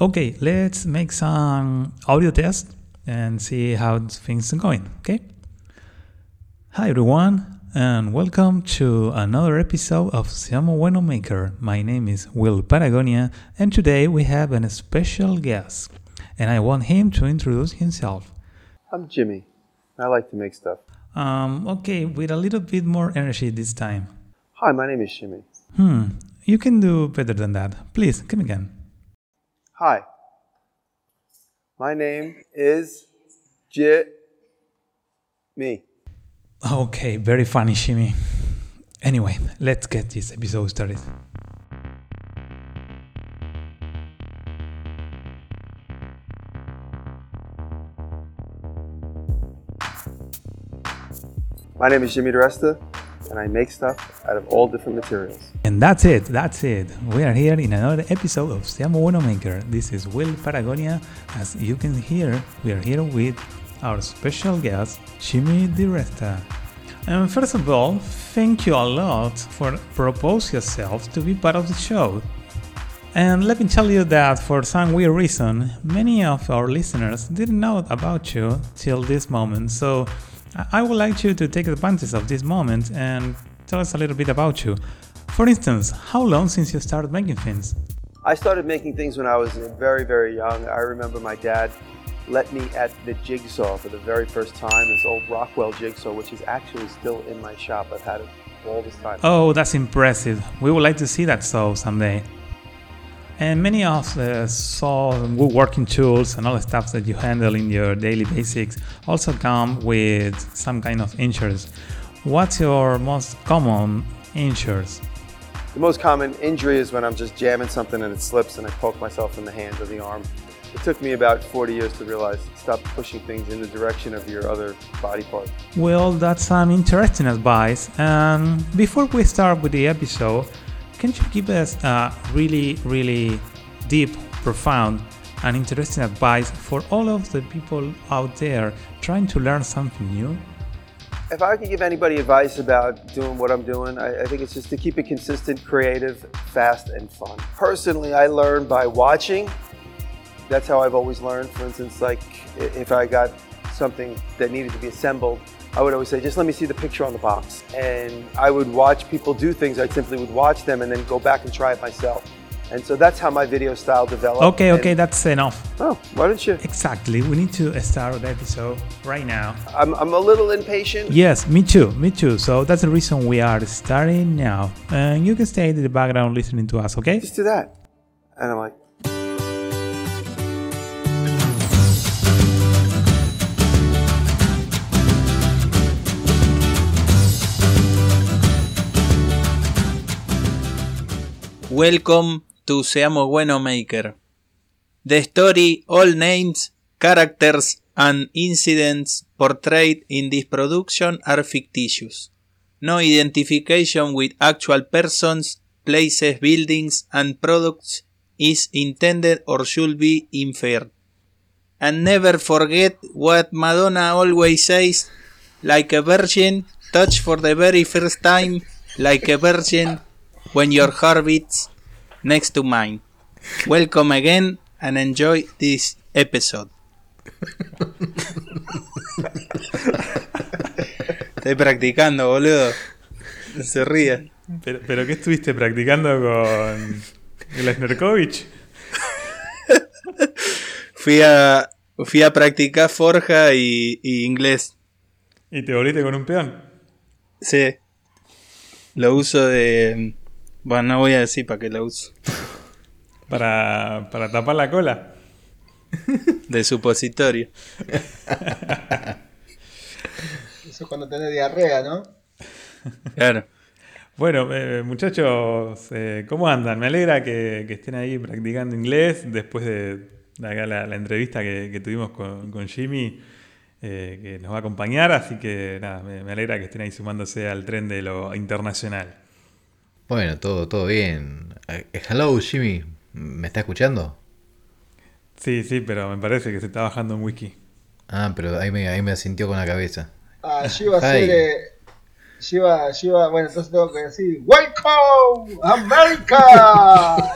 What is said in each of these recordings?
Okay, let's make some audio test and see how things are going. Okay. Hi everyone, and welcome to another episode of Seamos Bueno Maker. My name is Will Paragonia, and today we have a special guest, and I want him to introduce himself. I'm Jimmy. I like to make stuff. Um, okay, with a little bit more energy this time. Hi, my name is Jimmy. Hmm, you can do better than that. Please, come again. Hi. My name is Jimmy. Okay, very funny, Shimmy. Anyway, let's get this episode started. My name is Jimmy DeResta, and I make stuff out of all different materials. And that's it, that's it. We are here in another episode of Seamos Bueno Maker. This is Will Paragonia. As you can hear, we are here with our special guest, Jimmy DiResta. And first of all, thank you a lot for propose yourself to be part of the show. And let me tell you that for some weird reason, many of our listeners didn't know about you till this moment. So I would like you to take advantage of this moment and tell us a little bit about you. For instance, how long since you started making things? I started making things when I was very, very young. I remember my dad let me at the jigsaw for the very first time, this old Rockwell jigsaw, which is actually still in my shop. I've had it all this time. Oh, that's impressive. We would like to see that saw someday. And many of the saw woodworking tools and all the stuff that you handle in your daily basics also come with some kind of insurance. What's your most common insurance? The most common injury is when I'm just jamming something and it slips and I poke myself in the hand or the arm. It took me about 40 years to realize stop pushing things in the direction of your other body part. Well, that's some interesting advice. And before we start with the episode, can you give us a really, really deep, profound, and interesting advice for all of the people out there trying to learn something new? If I could give anybody advice about doing what I'm doing, I, I think it's just to keep it consistent, creative, fast, and fun. Personally, I learn by watching. That's how I've always learned. For instance, like if I got something that needed to be assembled, I would always say, just let me see the picture on the box. And I would watch people do things. I simply would watch them and then go back and try it myself. And so that's how my video style developed. Okay, okay, that's enough. Oh, why don't you? Exactly, we need to start the episode right now. I'm, I'm a little impatient. Yes, me too, me too. So that's the reason we are starting now. And you can stay in the background listening to us, okay? Just do that. And I'm like, Welcome to Seamos Bueno Maker. The story, all names, characters, and incidents portrayed in this production are fictitious. No identification with actual persons, places, buildings, and products is intended or should be inferred. And never forget what Madonna always says like a virgin, touch for the very first time, like a virgin, when your heart beats next to mine. Welcome again and enjoy this episode. Estoy practicando, boludo. No se ría. Pero, pero ¿qué estuviste practicando con Lesnerkovich? Fui a, fui a practicar forja y, y inglés. ¿Y te volviste con un peón? Sí. Lo uso de... Bueno, no voy a decir para qué lo uso. Para, para tapar la cola. De supositorio. Eso es cuando tenés diarrea, ¿no? Claro. Bueno, eh, muchachos, eh, ¿cómo andan? Me alegra que, que estén ahí practicando inglés después de la, la- la entrevista que, que tuvimos con, con Jimmy, eh, que nos va a acompañar. Así que nada, me, me alegra que estén ahí sumándose al tren de lo internacional. Bueno, todo, todo bien. Eh, hello, Jimmy. ¿Me está escuchando? Sí, sí, pero me parece que se está bajando un whisky. Ah, pero ahí me, ahí me asintió con la cabeza. Ah, yo a ser. Lleva, lleva, bueno, entonces tengo que decir: ¡Welcome, America!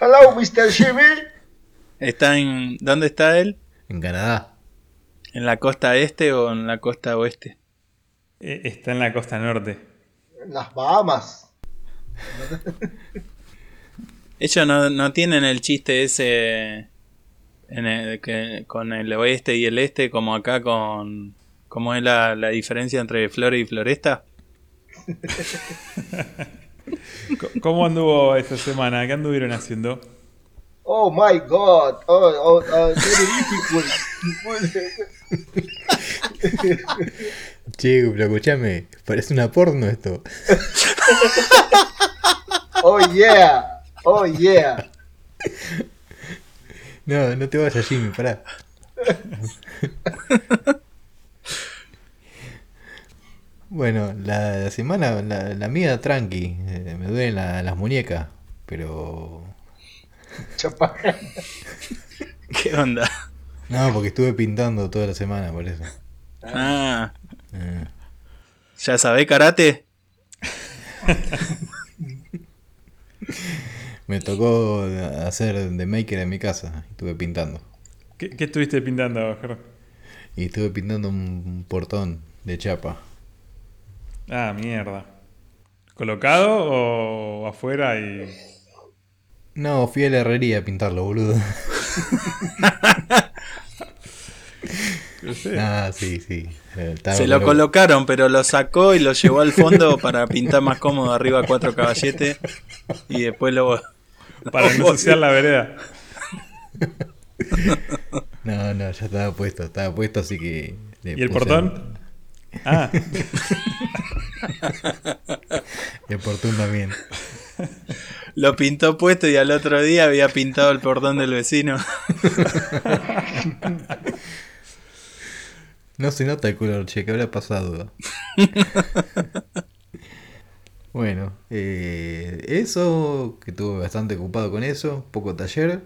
Hello, Mr. Jimmy. ¿Está en. ¿Dónde está él? En Canadá. ¿En la costa este o en la costa oeste? Eh, Está en la costa norte. En las Bahamas. Ellos no, no tienen el chiste ese en el, que, con el oeste y el este, como acá con. ¿Cómo es la, la diferencia entre Flora y Floresta? ¿Cómo anduvo esta semana? ¿Qué anduvieron haciendo? Oh my god. Oh, oh, oh. Che, pero escuchame, parece una porno esto. Oh yeah. Oh yeah. No, no te vayas, Jimmy, pará. Bueno, la, la semana, la, la mía tranqui, eh, me duelen la- las muñecas, pero... Chapaja. ¿Qué onda? No, porque estuve pintando toda la semana, por eso. Ah, Eh, ¿ya sabés karate? me tocó hacer de maker en mi casa, estuve pintando. ¿Qué, qué estuviste pintando, Ger? Y estuve pintando un, un portón de chapa. Ah, mierda. ¿Colocado o afuera y.? No, fui a la herrería a pintarlo, boludo. No sé. Ah, sí, sí. Eh, Se lo colo- colocaron, pero lo sacó y lo llevó al fondo para pintar más cómodo arriba cuatro caballetes. Y después lo. Para no ensuciar la vereda. No, no, ya estaba puesto, estaba puesto, así que... le ¿Y el portón? Ah, El portón también. Lo pintó puesto y al otro día había pintado el portón del vecino. No se nota el color, che, ¿qué habrá pasado? bueno, eh, eso, que estuve bastante ocupado con eso, poco taller,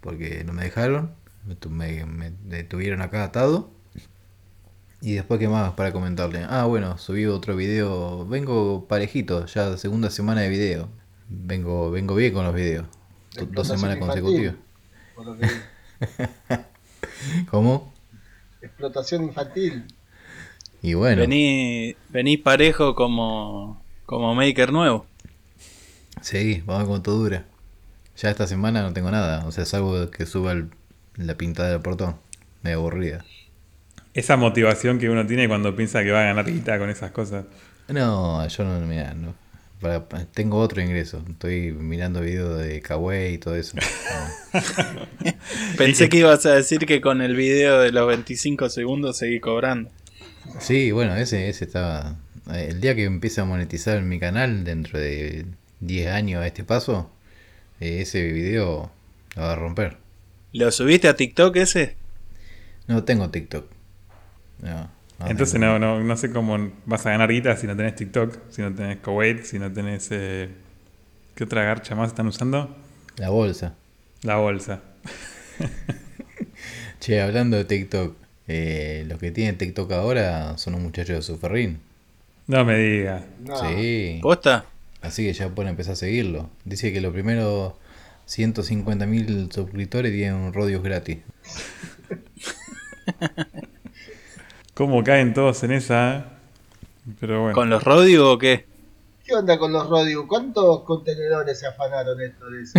porque no me dejaron, me, me- me detuvieron acá atado. Y después, ¿qué más para comentarle? Ah, bueno, subí otro video, vengo parejito, ya segunda semana de video. Vengo, vengo bien con los videos. Do- Dos semanas consecutivas. por lo que vi. ¿Cómo? Explotación infantil. Y bueno. Vení, venís parejo como, como maker nuevo. Sí, vamos a ver cuánto dura. Ya esta semana no tengo nada, o sea, salvo que suba el- la pintada del portón. Me aburrida. esa motivación que uno tiene cuando piensa que va a ganar guita con esas cosas. No, yo no, mira, no. Para- pa- tengo otro ingreso. Estoy mirando videos de Kawaii y todo eso. Pensé que ibas a decir que con el video de los 25 segundos seguí cobrando. Sí, bueno, ese, ese estaba. El día que empiece a monetizar mi canal dentro de 10 años a este paso, eh, ese video lo va a romper. ¿Lo subiste a TikTok ese? No tengo TikTok. No, no Entonces no, no, no sé cómo vas a ganar guita si no tenés TikTok, si no tenés Kuwait, si no tenés... eh, ¿Qué otra garcha más están usando? La bolsa. La bolsa. Che, hablando de TikTok, eh, los que tienen TikTok ahora son un muchacho de Suferrín. No me digas. No. Sí, ¿Posta? así que ya pueden empezar a seguirlo. Dice que los primeros 150.000 suscriptores tienen un Rodius gratis. ¿Cómo caen todos en esa? Pero bueno. ¿Con los Rodio o qué? ¿Qué onda con los Rodius? ¿Cuántos contenedores se afanaron esto de eso?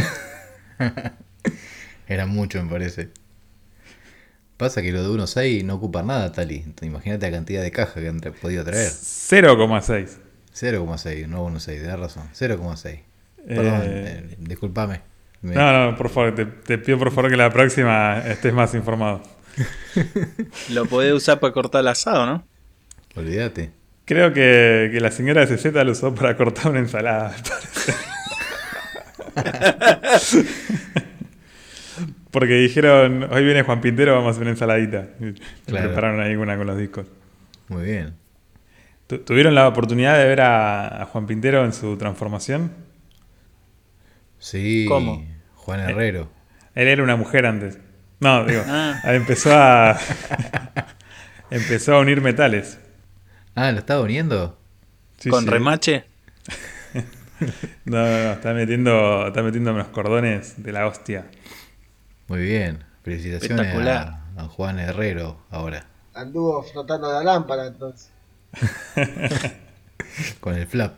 Era mucho, me parece. Pasa que lo de 1.6 no ocupa nada, Tali. Imagínate la cantidad de caja que han tra- podido traer. 0,6. 0,6, no 1.6, tenés razón. 0,6. Perdón, Eh, eh, disculpame. Me- No, no, por favor, te, te pido por favor que la próxima estés más informado. Lo podés usar para cortar el asado, ¿no? Olvídate. Creo que, que la señora de CZ lo usó para cortar una ensalada, me parece. Porque dijeron, hoy viene Juan Pintero, vamos a hacer una ensaladita. Y le Claro. prepararon ahí una con los discos. Muy bien. Tu- ¿Tuvieron la oportunidad de ver a, a Juan Pintero en su transformación? Sí. ¿Cómo? Juan Herrero. Él era una mujer antes. No, digo, Ah. empezó a empezó a unir metales. Ah, ¿lo estaba uniendo? Sí, ¿Con sí. remache? No, no, no, está metiendo, está metiendo unos cordones de la hostia. Muy bien. Felicitaciones Espectacular. a, a Juan Herrero ahora. Anduvo flotando la lámpara entonces. Con el flap.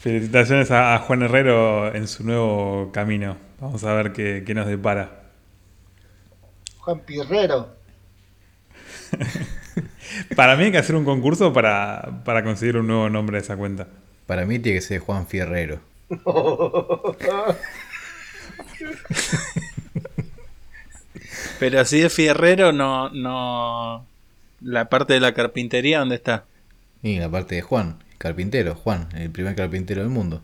Felicitaciones a, a Juan Herrero en su nuevo camino. Vamos a ver qué, qué nos depara. Juan Pirrero. Para mí hay que hacer un concurso para, para conseguir un nuevo nombre de esa cuenta. Para mí tiene que ser Juan Fierrero. Pero así de fierrero, no, no. La parte de la carpintería, ¿dónde está? Y la parte de Juan, carpintero. Juan, el primer carpintero del mundo.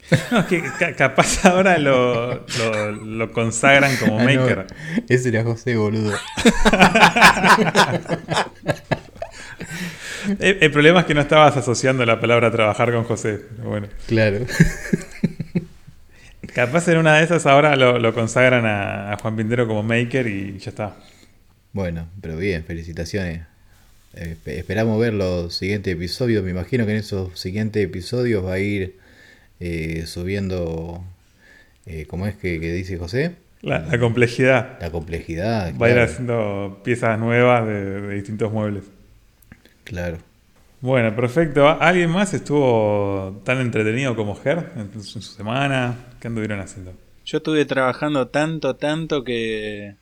No, es que ca- capaz ahora lo, lo, lo consagran como Ah, no, maker. ese era José, boludo. El, el problema es que no estabas asociando la palabra trabajar con José. Bueno, Claro. capaz en una de esas ahora lo, lo consagran a, a Juan Pintero como maker y ya está. Bueno, pero bien, felicitaciones. Eh, espe- esperamos ver los siguientes episodios. Me imagino que en esos siguientes episodios va a ir eh, subiendo, eh, ¿cómo es que, que dice José? La, la complejidad. La complejidad. Va a ir haciendo piezas nuevas de, de distintos muebles. claro. Bueno, perfecto. ¿Alguien más estuvo tan entretenido como Ger en su, en su semana? ¿Qué anduvieron haciendo? Yo estuve trabajando tanto, tanto que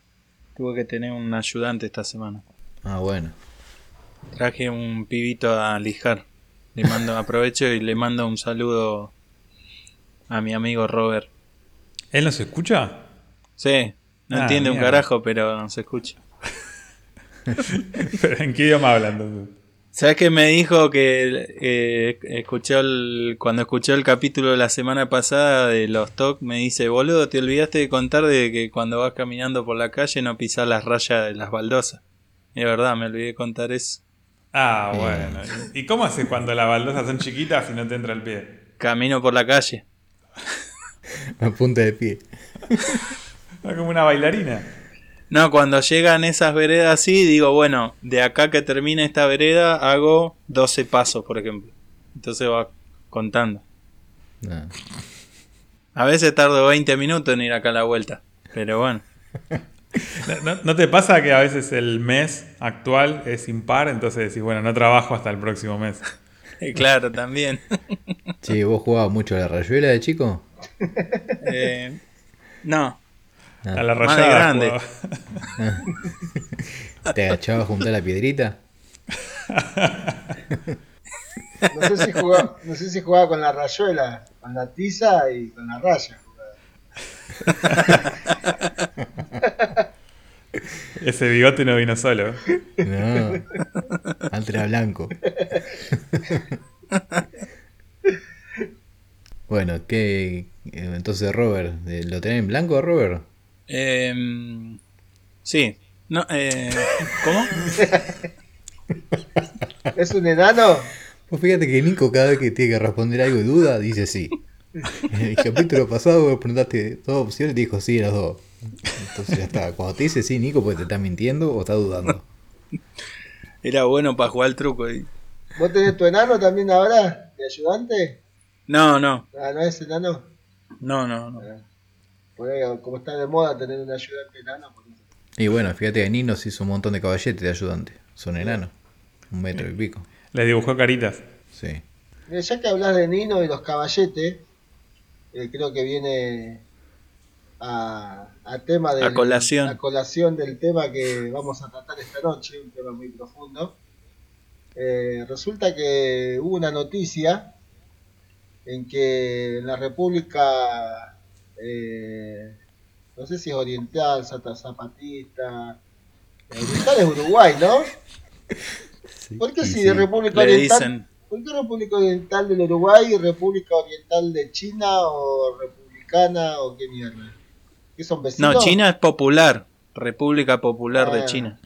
tuve que tener un ayudante esta semana. Ah, bueno. Traje un pibito a lijar. Le mando, aprovecho y le mando un saludo a mi amigo Robert. ¿Él nos escucha? Sí, no Ah, entiende un carajo, pero se escucha. ¿Pero ¿En qué idioma hablan? ¿Sabes que me dijo que eh, escuchó el, cuando escuchó el capítulo de la semana pasada de los TOC? Me dice, boludo, te olvidaste de contar de que cuando vas caminando por la calle no pisas las rayas de las baldosas. Y es verdad, me olvidé de contar eso. Ah, bueno. ¿Y cómo haces cuando las baldosas son chiquitas y no te entra el pie? Camino por la calle. A punta de pie. Es como una bailarina. No, cuando llegan esas veredas así, digo, bueno, de acá que termine esta vereda hago 12 pasos, por ejemplo. Entonces va contando. No. A veces tardo 20 minutos en ir acá a la vuelta. Pero bueno. ¿No, no- no te pasa que a veces el mes actual es impar? Entonces decís, bueno, no trabajo hasta el próximo mes. Claro, también. Che, ¿vos jugabas mucho a la rayuela de chico? Eh, no, A la de rayada. grande. jugaba. ¿Te agachabas a juntar la piedrita? No sé si jugaba, no sé si jugaba con la rayuela, con la tiza y con la raya. Ese bigote no vino solo. No. Antes era blanco. Bueno, ¿qué? eh, Entonces, Robert, eh, ¿lo tenés en blanco, Robert? Em, sí. No, eh, ¿Cómo? ¿Es un enano? Pues fíjate que Nico cada vez que tiene que responder algo de duda, dice sí. En el capítulo pasado vos preguntaste dos opciones y dijo sí las dos. Entonces ya está. Cuando te dice sí, Nico, pues te está mintiendo o está dudando. Era bueno para jugar al truco. y- ¿Vos tenés tu enano también ahora? ¿De ayudante? No, no, Ah, ¿no es enano? no, no. no. Ah. Por ahí, como está de moda tener un ayudante enano. por eso. Y bueno, fíjate que Nino se hizo un montón de caballetes de ayudante. Son enanos. Un metro y pico. Le dibujó caritas. Sí. Mira, ya que hablas de Nino y los caballetes, eh, creo que viene a, a tema de A colación. a colación del tema que vamos a tratar esta noche, un tema muy profundo. Eh, resulta que hubo una noticia en que en la República, eh, no sé si es oriental, zapatista, oriental es Uruguay, ¿no? ¿Por qué si sí. de República Oriental? dicen, ¿Por qué República Oriental del Uruguay y República Oriental de China o Republicana o qué mierda? ¿Qué son vecinos? no, China es popular. República Popular de Ah. China.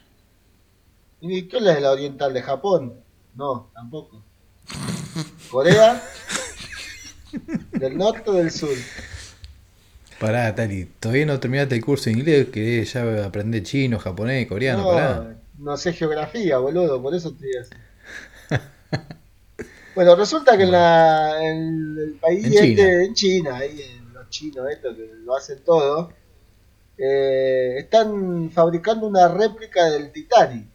¿Y qué es la de la Oriental de Japón? No, tampoco. ¿Corea? ¿Del norte o del sur? Pará, Tali, todavía no terminaste el curso de inglés, que ya aprender chino, japonés, coreano, no, pará. no sé geografía, boludo, por eso estoy así. Bueno, resulta que en, la, en el país En este, China. en China, ahí en los chinos, estos que lo hacen todo, eh, están fabricando una réplica del Titanic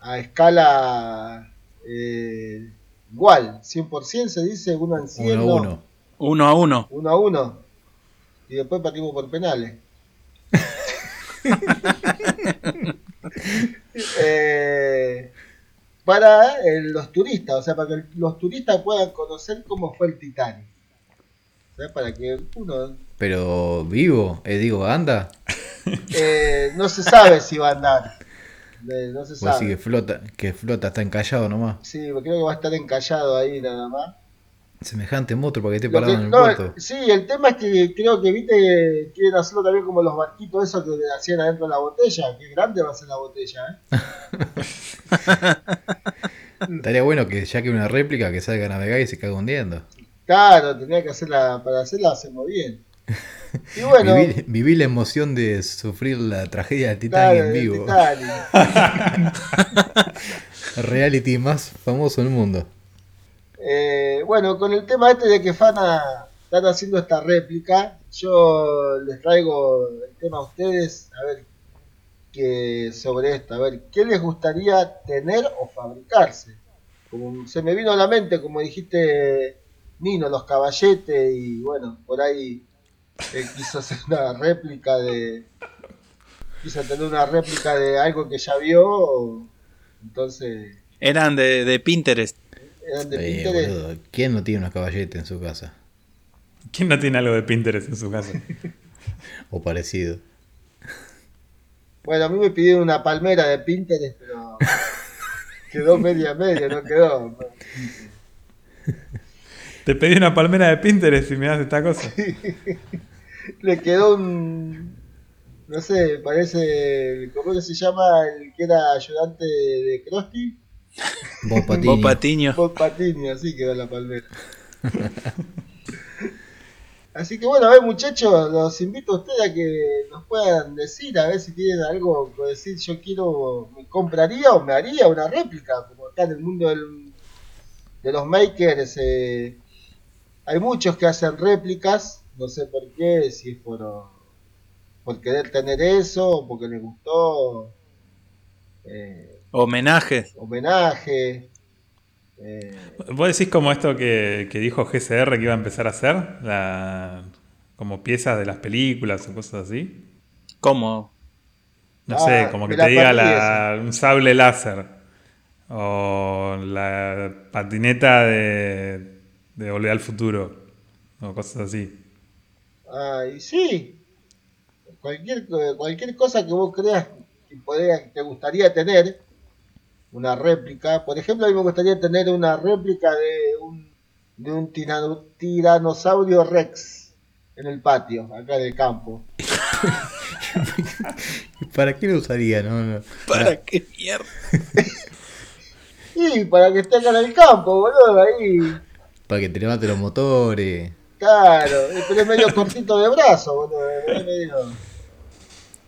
a escala eh, igual, 100% se dice, uno en 100, Uno a no, uno. Uno a uno. uno a uno. Y después partimos por penales. Eh, para eh, los turistas, o sea, para que los turistas puedan conocer cómo fue el Titanic. O sea, para que uno Pero vivo, eh, digo, anda. eh, no se sabe si va a andar. Eh, no se así que sabe. flota, que flota, está encallado nomás. Sí, creo que va a estar encallado ahí nada más. Semejante monstruo para que esté parado que- en el no, puerto. sí, el tema es que creo que viste quieren hacerlo también como los barquitos esos que hacían adentro de la botella. Qué grande va a ser la botella, ¿eh? Estaría bueno que ya que una réplica que salga a navegar y se caga hundiendo. Claro, tenía que hacerla, para hacerla hacemos bien. Y bueno, Viví, viví la emoción de sufrir la tragedia del Titanic claro, en vivo. Titanic. Reality más famoso del mundo. Eh, bueno, con el tema este de que Fana están haciendo esta réplica, yo les traigo el tema a ustedes, a ver qué sobre esto, a ver, ¿qué les gustaría tener o fabricarse? Como se me vino a la mente, como dijiste, Nino, los caballetes, y bueno, por ahí él quiso hacer una réplica de. quiso tener una réplica de algo que ya vio, entonces Eran de, de Pinterest. eran de Eh, Pinterest. boludo, ¿Quién no tiene unos caballetes en su casa? ¿Quién no tiene algo de Pinterest en su casa? O parecido. Bueno, a mí me pidieron una palmera de Pinterest, pero quedó media media, no quedó. Te pedí una palmera de Pinterest y me das esta cosa. Le quedó un. No sé, parece. ¿Cómo que se llama? El que era ayudante de Krusty. Vos Vos Patiño. Patiño. Bob Patini, así quedó la palmera. Así que bueno, a ver muchachos, los invito a ustedes a que nos puedan decir, a ver si tienen algo que decir, yo quiero, me compraría o me haría una réplica, como acá en el mundo del- de los makers, eh, hay muchos que hacen réplicas, no sé por qué, si es por, por querer tener eso, o porque les gustó, eh, Homenajes. homenaje. eh, ¿Vos decís como esto que, que dijo GCR que iba a empezar a hacer? La, como piezas de las películas o cosas así. ¿Cómo? No Ah, sé, como que te diga la- un sable láser. O la patineta de, de Volver al Futuro. O cosas así. Ay, sí. Cualquier, cualquier cosa que vos creas que podría- te gustaría tener, una réplica. Por ejemplo, a mí me gustaría tener una réplica de un, de un tirano- tiranosaurio rex en el patio, acá en el campo. ¿Para qué lo usaría? No, no. ¿Para qué mierda? Y para que esté acá en el campo, boludo, ahí. Para que te levante los motores. Claro, pero es medio cortito de brazo, boludo. es medio-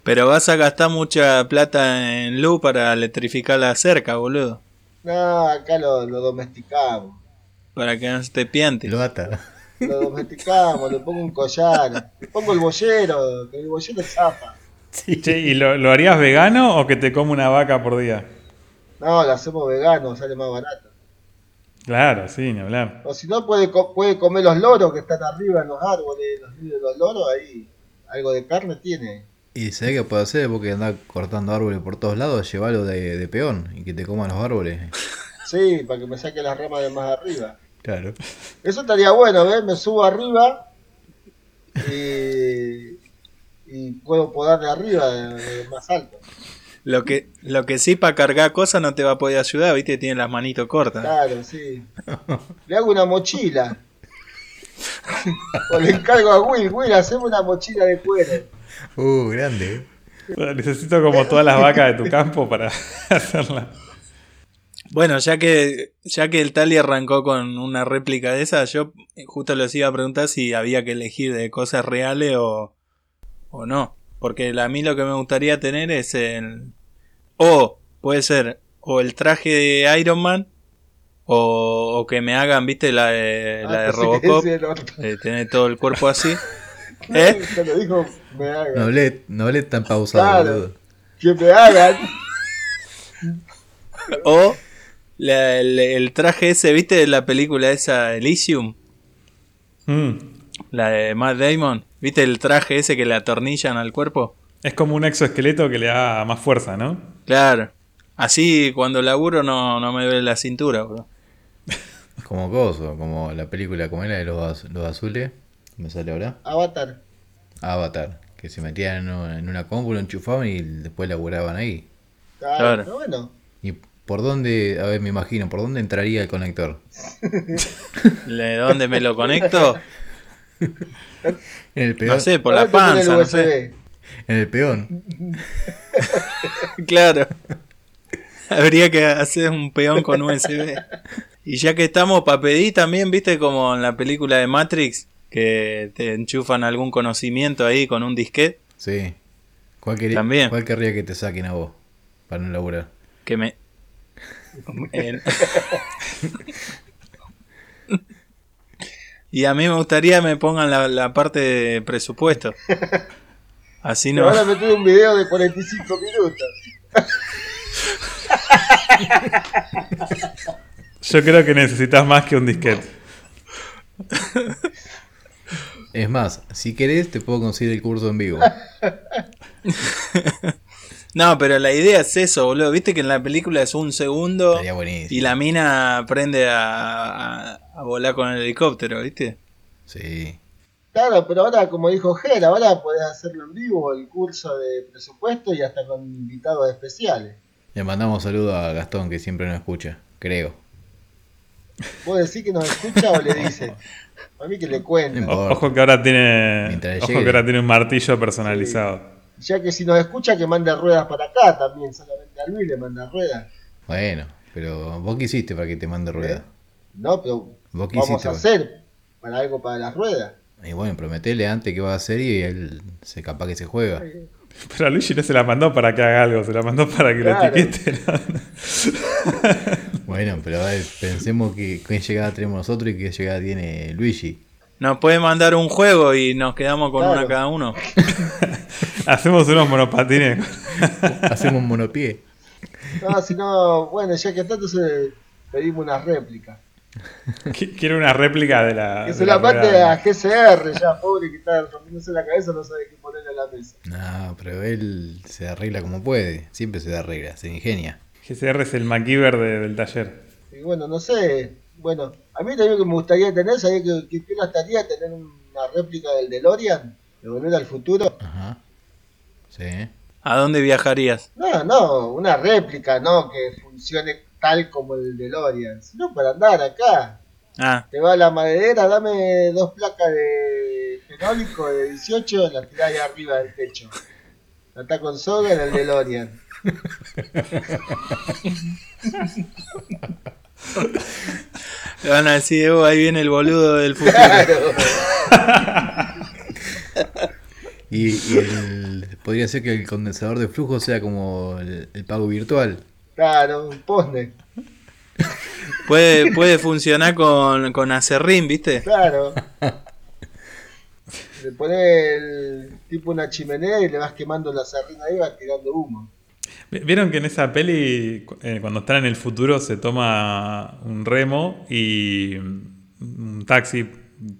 Pero vas a gastar mucha plata en luz para electrificar la cerca, boludo. No, acá lo, lo domesticamos. Para que no se te piante. Lo ata. Lo domesticamos, le pongo un collar, le pongo el bollero, que el bollero zapa. Che, ¿y lo, lo harías vegano o que te come una vaca por día? No, lo hacemos vegano, sale más barato. Claro, sí, ni hablar. O si no, puede, co- puede comer los loros que están arriba en los árboles, los nidos de los loros, ahí algo de carne tiene. Y sabés qué puede hacer porque andar cortando árboles por todos lados, llevarlo de, de peón y que te coman los árboles. Sí, para que me saque las ramas de más arriba. Claro. Eso estaría bueno, ¿ves? Me subo arriba y, y puedo podar de arriba, de, de más alto. Lo que, lo que sí para cargar cosas no te va a poder ayudar, viste, tiene las manitos cortas. Claro, sí. Le hago una mochila. o le encargo a Will, Will, haceme una mochila de cuero. Uh, grande. Bueno, Necesito como todas las vacas de tu campo para hacerla. Bueno, ya que, ya que el Tali arrancó con una réplica de esa, yo justo les iba a preguntar si había que elegir de cosas reales o, o no. Porque a mí lo que me gustaría tener es el... O puede ser o el traje de Iron Man O, o que me hagan, viste, la de, Ah, la de Robocop. eh, tener todo el cuerpo así. ¿Eh? Cuando dijo me hagan. No hablé, no hablé tan pausado, Claro. Que me hagan. O la- el, el traje ese, viste, de la película esa Elysium. Mm. La de Matt Damon. ¿Viste el traje ese que le atornillan al cuerpo? Es como un exoesqueleto que le da más fuerza, ¿no? Claro. Así cuando laburo no, no me duele la cintura, bro. Como coso, como la película, como era de los, los azules. ¿Me sale ahora? Avatar. Avatar. Que se metían en una, en una compu, lo enchufaban y después laburaban ahí. Claro, bueno. ¿Y por dónde, a ver, me imagino, por dónde entraría el conector? ¿De dónde me lo conecto? En el peón. No sé, por la panza, no USB. sé. En el peón. Claro. Habría que hacer un peón con USB. Y ya que estamos, para pedir también, viste, como en la película de Matrix, que te enchufan algún conocimiento ahí con un disquete, Sí. ¿Cuál, quería- También. ¿Cuál querría que te saquen a vos? Para no laburar. que me... en- y a mí me gustaría me pongan la, la parte de presupuesto. Así Me no... van a meter un video de 45 minutos. Yo creo que necesitas más que un disquete. Es más, si querés te puedo conseguir el curso en vivo. No, pero la idea es eso, boludo. Viste que en la película es un segundo y la mina aprende a, a- a volar con el helicóptero, ¿viste? Sí. Claro, pero ahora, como dijo Ger, ahora podés hacerlo en vivo, el curso de presupuesto y hasta con invitados especiales. Le mandamos saludo a Gastón que siempre nos escucha, creo. ¿Vos decís que nos escucha o le dice? A mí que le. O- Ojo que ahora tiene. Ojo que ahora tiene un martillo personalizado. Ya que si nos escucha, que mande ruedas para acá también. Solamente a Luis le manda ruedas. Bueno, pero vos qué hiciste para que te mande rueda. No, pero ¿Vos qué vamos hiciste? a hacer para algo para las ruedas. Y bueno, prometele antes que va a hacer y él se capaz que se juega. Pero a Luigi no se la mandó para que haga algo, se la mandó para que Claro. lo etiquete. ¿no? Bueno, pero a ver, pensemos que qué llegada tenemos nosotros y qué llegada tiene Luigi. Nos puede mandar un juego y nos quedamos con Claro. una cada uno. Hacemos unos monopatines. Hacemos un monopié. No, si no, bueno, ya que está, entonces pedimos una réplica. Qu- Quiero una réplica de la. Que de se la rueda. a GCR, ya, pobre que está rompiéndose la cabeza, no sabe qué ponerle a la mesa. No, pero él se arregla como puede. Siempre se arregla, se ingenia. GCR es el MacGyver de- del taller. Y bueno, no sé, bueno, a mí también que me gustaría tener, ¿sabía que, que, que no estaría tener una réplica del DeLorean? De volver al futuro. Ajá. Sí. ¿A dónde viajarías? No, no, una réplica, no que funcione tal como el DeLorean, sino para andar acá. Ah, Te va a la maderera, dame dos placas de fenólico de 18, la tirás ahí arriba del techo. La está con soga en el DeLorean. le van a decir, "Oh, ahí viene el boludo del futuro. Claro. Y, y el, podría ser que el condensador de flujo sea como el, el pago virtual. Claro, un posne. Puede, puede funcionar con, con acerrín, ¿viste? Claro. Le pones el, tipo una chimenea y le vas quemando la sardina ahí y vas tirando humo. Vi- ¿Vieron que en esa peli, eh, cuando están en el futuro, se toma un remo y mm, un taxi?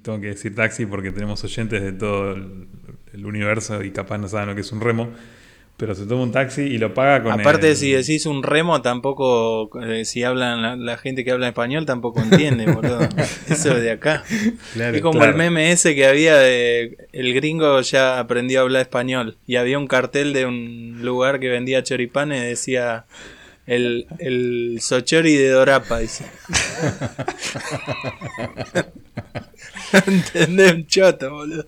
Tengo que decir taxi porque tenemos oyentes de todo el, el universo y capaz no saben lo que es un remo. Pero se toma un taxi y lo paga con Aparte, el- si decís un remo, tampoco, eh, si hablan la, la gente que habla español, tampoco entiende, boludo. Eso de acá. Claro. es como claro. el meme ese que había de. El gringo ya aprendió a hablar español. Y había un cartel de un lugar que vendía choripanes, decía. El, el Sochori de Dorapa, dice. ¿Entendés? Un choto, boludo.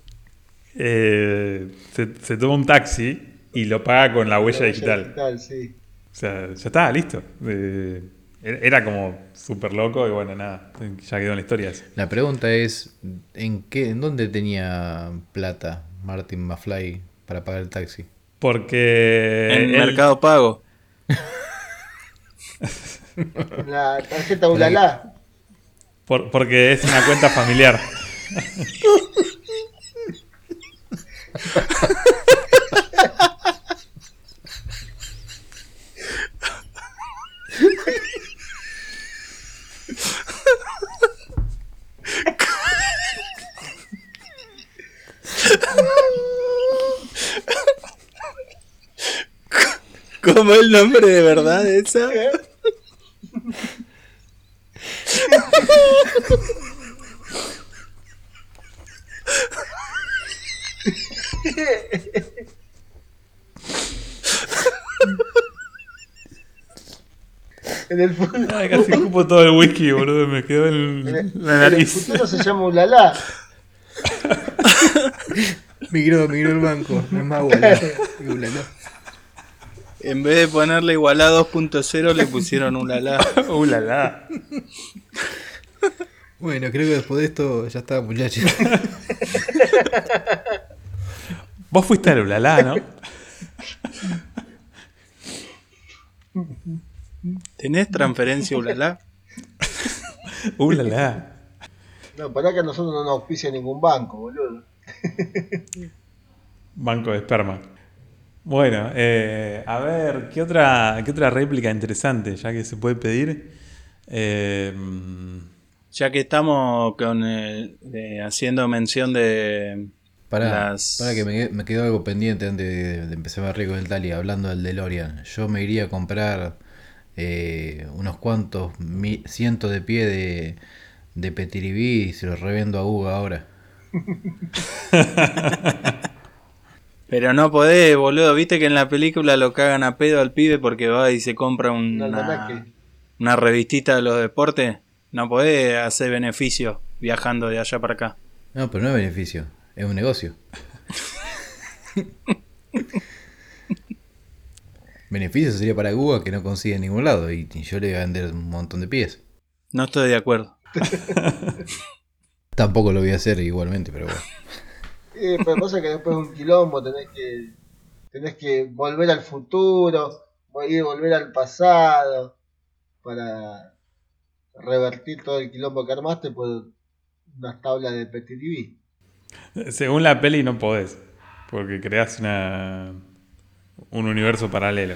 eh, se, se toma un taxi y lo paga con la huella digital. digital, sí. O sea, ya está, listo. Eh, era como súper loco y bueno, nada, ya quedó en la historia. La pregunta es, ¿en qué, en dónde tenía plata Martin McFly para pagar el taxi? Porque En él- Mercado Pago. La tarjeta Ulala. Por- porque es una cuenta familiar. ¿Cómo el nombre de verdad de esa? En el, fu- Ay, casi cupo todo el whisky, boludo. Me quedó en en el- la en el nariz. futuro se llama Ulala. Migró, migró el banco. No es más ulala. En vez de ponerle igualá 2.0 le pusieron un lalá. Uh, la, la. Bueno, creo que después de esto ya está, muchachos. Vos fuiste al Ulala, ¿no? ¿Tenés transferencia ulala? Uh, la, la. No, para que a nosotros no nos auspicia ningún banco, boludo. Banco de esperma. Bueno, eh, a ver, ¿qué otra, ¿qué otra réplica interesante, ya que se puede pedir? Eh, Ya que estamos con el- eh, haciendo mención de las... pará que me, me quedó algo pendiente antes de, de empezar a rico del Tali, hablando del DeLorean. Yo me iría a comprar eh, unos cuantos mi- cientos de pie de, de Petiribí y se los revendo a Hugo ahora. Pero no podés, boludo. Viste que en la película lo cagan a pedo al pibe porque va y se compra Un una, una revistita de los deportes. No podés hacer beneficio viajando de allá para acá. No, pero no es beneficio, es un negocio. beneficio sería para Hugo que no consigue en ningún lado y yo le voy a vender un montón de pies. No estoy de acuerdo. Tampoco lo voy a hacer igualmente, pero bueno. Eh, pero pasa que después de un quilombo tenés que tenés que volver al futuro, ir volver al pasado para revertir todo el quilombo que armaste por unas tablas de Petit según la peli no podés, porque creas una, un universo paralelo.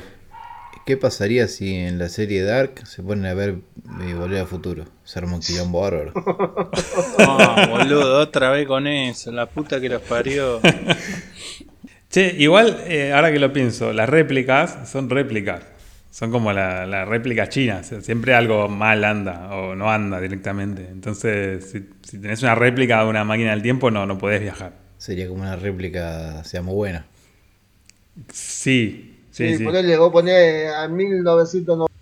¿Qué pasaría si en la serie Dark se ponen a ver eh, Volver al Futuro? Se arma un quilombo bárbaro. No, boludo, otra vez con eso. La puta que los parió. Che, igual, eh, ahora que lo pienso, las réplicas son réplicas. Son como la, la réplica china. o sea, siempre algo mal anda o no anda directamente. Entonces, si, si tenés una réplica de una máquina del tiempo, no, no podés viajar. Sería como una réplica, sea muy buena. Sí, sí, Sí, sí. ponele, vos ponés a 1990.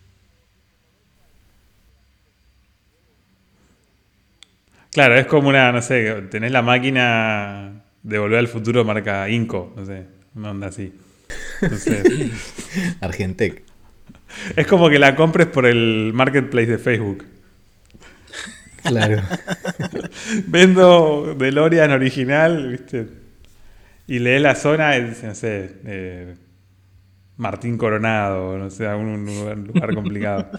Claro, es como una, no sé, tenés la máquina de volver al futuro marca Inco, no sé, una onda así. Entonces, Argentec. es como que la compres por el marketplace de Facebook. Claro. Vendo DeLorean original, ¿viste? Y lees la zona y dice, no sé, eh, Martín Coronado, no sé, algún lugar, lugar complicado.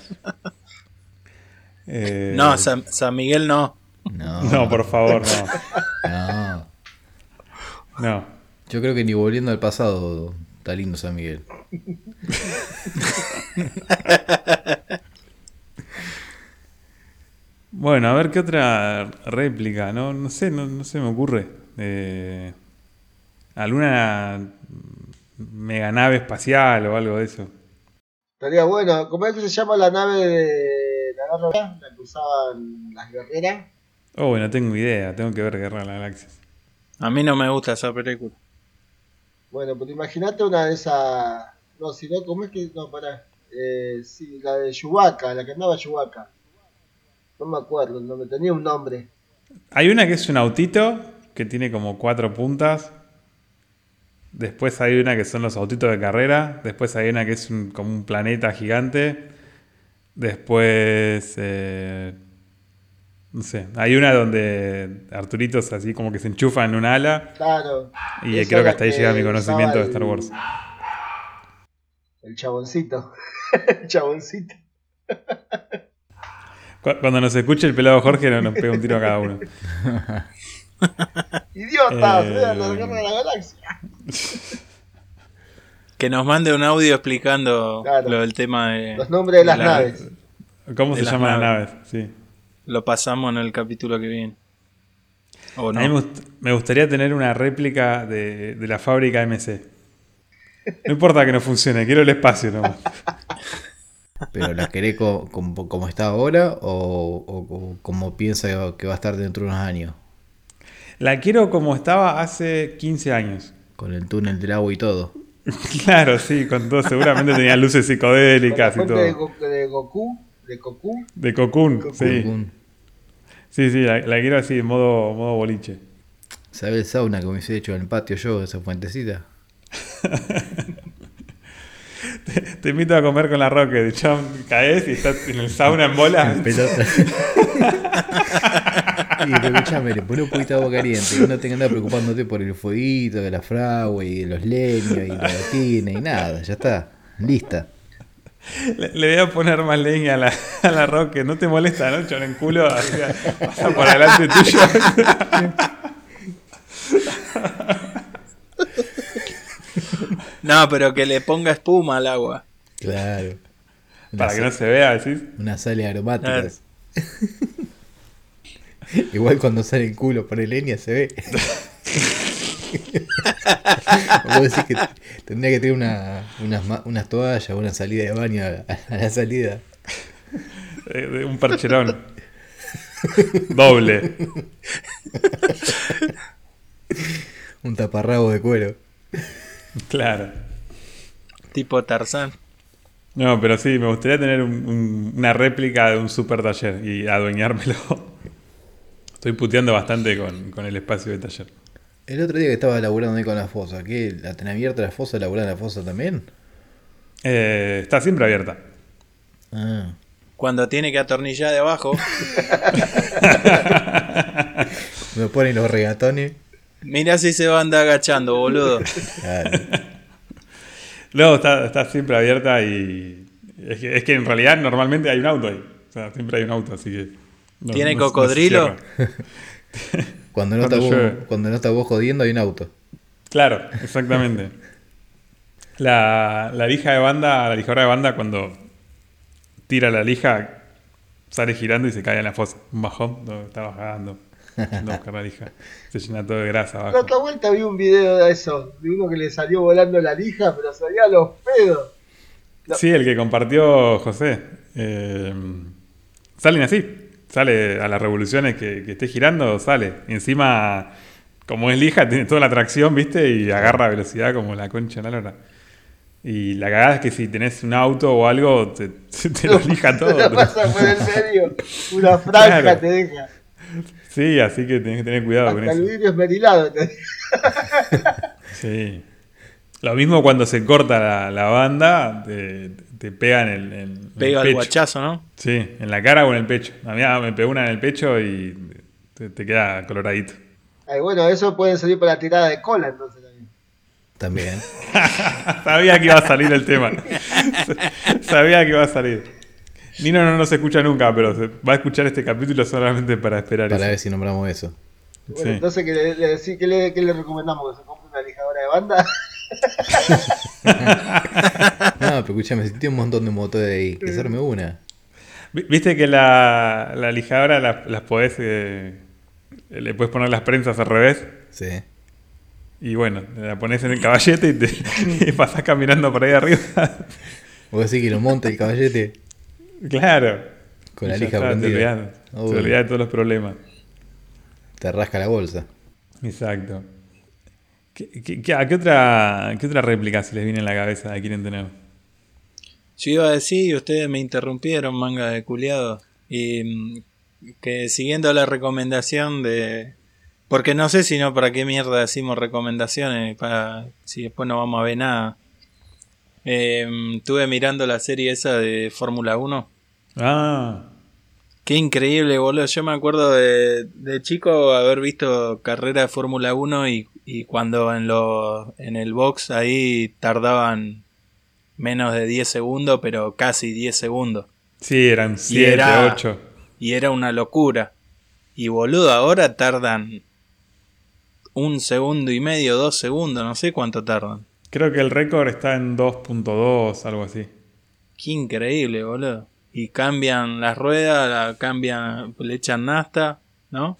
Eh, No, San, San Miguel no. No, no, por favor, no. no. No. Yo creo que ni volviendo al pasado está lindo San Miguel. Bueno, a ver qué otra réplica, no, no sé, no, no se me ocurre. Eh, ¿Alguna mega nave espacial o algo de eso? Estaría bueno. ¿Cómo es que se llama la nave de la guerra? La que usaban las guerreras. Oh, bueno, tengo idea, tengo que ver Guerra de las Galaxias. A mí no me gusta esa película. Bueno, pues imagínate una de esas. No, si no, ¿cómo es que.? No, pará. Eh, sí, la de Chewbacca, la que andaba Chewbacca. No me acuerdo el nombre, tenía un nombre. Hay una que es un autito que tiene como cuatro puntas. Después hay una que son los autitos de carrera. Después hay una que es un- como un planeta gigante. Después, eh, no sé, hay una donde Arturitos así como que se enchufa en un ala. Claro. Y Esa creo que hasta ahí llega mi conocimiento de Star Wars. El chaboncito. el chaboncito. Cu- Cuando nos escuche el pelado Jorge nos, nos pega un tiro a cada uno. ¡Idiotas! Eh, vean la guerra de la galaxia. Que nos mande un audio explicando Claro. lo del tema de. Los nombres de las la- naves. ¿Cómo De se las llaman las naves. naves? Sí. Lo pasamos en el capítulo que viene. O A mí me, no. gust- me gustaría tener una réplica de, de la fábrica MC. No importa que no funcione, quiero el espacio nomás. ¿Pero la querés co- como, como está ahora o, o- o como piensa que va- que va a estar dentro de unos años? La quiero como estaba hace 15 años. Con el túnel del agua y todo. Claro, sí, con todo. Seguramente tenía luces Con la psicodélicas y fuente de, todo. Go- de Goku. De Goku. De Cocoon, sí. Cocoon. Sí, sí, la, la quiero así, en modo, modo boliche. ¿Sabes el sauna que me hubiese hecho en el patio yo, esa fuentecita? Te invito a comer con la Rocket. Chao, caes y estás en el sauna en bola. Pelota. y pero escuchame, le pones un poquito de agua caliente, que no tengas andar preocupándote por el fueguito, de la fragua y de los leños y la tina y nada, ya está, lista. Le, le voy a poner más leña a la, a la Rocket. ¿No te molesta, no? En culo. pasa por adelante tuyo. No, pero que le ponga espuma al agua. Claro. Para que no se vea, decís. Unas sales aromáticas. Igual cuando sale el culo por el leña se ve. Vos decís que tendría que tener una, unas, unas toallas, una salida de baño a, a la salida. Eh, un percherón. Doble. Un taparrabo de cuero. Claro. Tipo Tarzán. No, pero sí, me gustaría tener un- un- una réplica de un super taller y adueñármelo. Estoy puteando bastante con, con el espacio de taller. El otro día que estaba laburando ahí con la fosa, ¿qué? ¿La tenés abierta la fosa? ¿Laburás en la fosa también? Eh, está siempre abierta. Ah. Cuando tiene que atornillar de abajo, Me ponen los regatones. mira si se va a andar agachando, boludo. Claro. No, está, está siempre abierta y. Es que, es que en realidad normalmente hay un auto ahí. O sea, siempre hay un auto, así que. no- ¿Tiene no- no cocodrilo? cierra. Cuando no, está Cuando vos, llueve. cuando no está vos jodiendo hay un auto. Claro, exactamente. La, la lija de banda, la lijadora de banda, cuando tira la lija, sale girando y se cae en la fosa. Un bajón, no, está bajando. la lija. Se llena todo de grasa La abajo. otra vuelta vi un video de eso. De uno que le salió volando la lija, pero salía a los pedos. Sí, el que compartió José. Eh, salen así. Sale a las revoluciones que, que esté girando, sale. Y encima, como es lija, tiene toda la tracción, ¿viste? Y agarra velocidad como la concha de la lora. Y la cagada es que si tenés un auto o algo, te, te lo lija todo. Te pasa por el medio. Una franja Claro. te deja. Sí, así que tenés que tener cuidado con Hasta el eso. vidrio deja. Sí. Lo mismo cuando se corta la, la banda, te, te pega en el, en- en el Pega el guachazo, ¿no? Sí, en la cara o en el pecho. A mí ah, me pegó una en el pecho y te, te queda coloradito. Ay, bueno, eso puede salir para la tirada de cola entonces también. También. Sabía que iba a salir el tema. Sabía que iba a salir. Nino no nos escucha nunca, pero se- va a escuchar este capítulo solamente para esperar Para eso. ver si nombramos eso. Bueno, Sí. entonces, ¿qué le, le, decí- qué le- qué le recomendamos? ¿Que se compre una lijadora de banda? No, pero escuchame, si tiene un montón de motores ahí, que arme una. Vi- Viste que la, la lijadora la- las podés. eh, le puedes poner las prensas al revés. Sí. Y bueno, la pones en el caballete y, te, y pasás caminando por ahí arriba. Vos decís que lo monta el caballete claro. con la lija prendida. te olvidás de todos los problemas. Te rasca la bolsa. Exacto. ¿Qué, qué- qué- a qué otra, qué otra réplica se les viene en la cabeza que quieren tener? Yo iba a decir y ustedes me interrumpieron, manga de culiado. Y mm, que siguiendo la recomendación de. Porque no sé si no para qué mierda decimos recomendaciones, para si después no vamos a ver nada. Eh, estuve mirando la serie esa de Fórmula 1. Ah, Qué increíble, boludo. Yo me acuerdo de, de chico haber visto carrera de Fórmula 1 y, y cuando en, lo, en el box ahí tardaban menos de 10 segundos, pero casi 10 segundos. Sí, eran Y 7, era- 8. Y era una locura. Y boludo, ahora tardan un segundo y medio, dos segundos, no sé cuánto tardan. Creo que el récord está en 2.2, algo así. Qué increíble, boludo. Y cambian las ruedas, la cambian, le echan nasta, ¿no?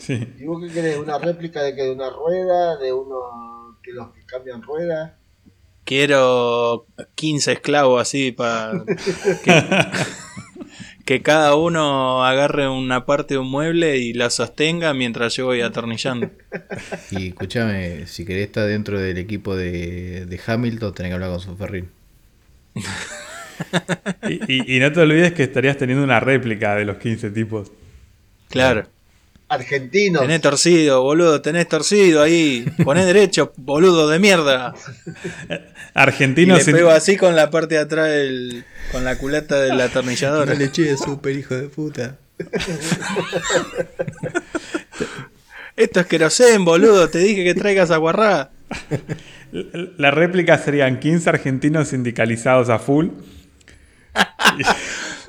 Sí. ¿Y vos qué querés? ¿Una réplica de que de una rueda? ¿De uno que los que cambian ruedas? Quiero 15 esclavos así para que, que cada uno agarre una parte de un mueble y la sostenga mientras yo voy atornillando. Y escúchame, si querés estar dentro del equipo de, de Hamilton, tenés que hablar con Sonferrín. Y, y- y no te olvides que estarías teniendo una réplica de los 15 tipos. Claro. Argentinos. Tenés torcido, boludo, tenés torcido ahí. Poné derecho, boludo de mierda. Y Argentinos le sin- pego así con la parte de atrás del, con la culata del atornillador. No le eché súper hijo de puta. Esto es querosén, boludo. Te dije que traigas aguarrá. La réplica serían 15 argentinos sindicalizados a full.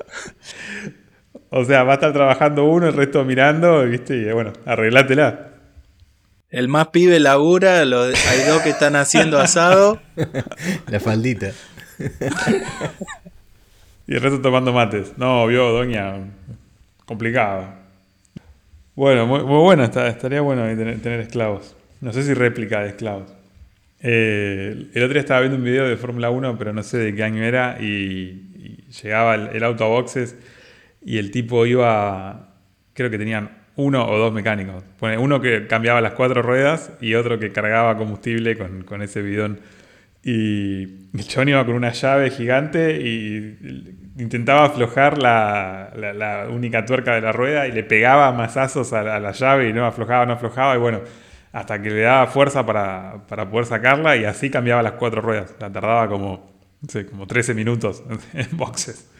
O sea, va a estar trabajando uno, el resto mirando, ¿viste? Y bueno, arreglátela. El más pibe labura, lo- hay dos que están haciendo asado. La faldita. Y el resto tomando mates. No, vio, doña. Complicado. Bueno, muy, muy bueno, está- estaría bueno tener, tener esclavos. No sé si réplica de esclavos. Eh, el otro día estaba viendo un video de Fórmula 1, pero no sé de qué año era, y, y llegaba el, el auto a boxes y el tipo iba, creo que tenían uno o dos mecánicos. Uno que cambiaba las cuatro ruedas y otro que cargaba combustible con, con ese bidón. Y el chabón iba con una llave gigante y intentaba aflojar la, la- única tuerca de la rueda y le pegaba mazazos a la, llave y no aflojaba, no aflojaba. Y bueno, hasta que le daba fuerza para, para poder sacarla y así cambiaba las cuatro ruedas. La tardaba como, no como 13 minutos en boxes.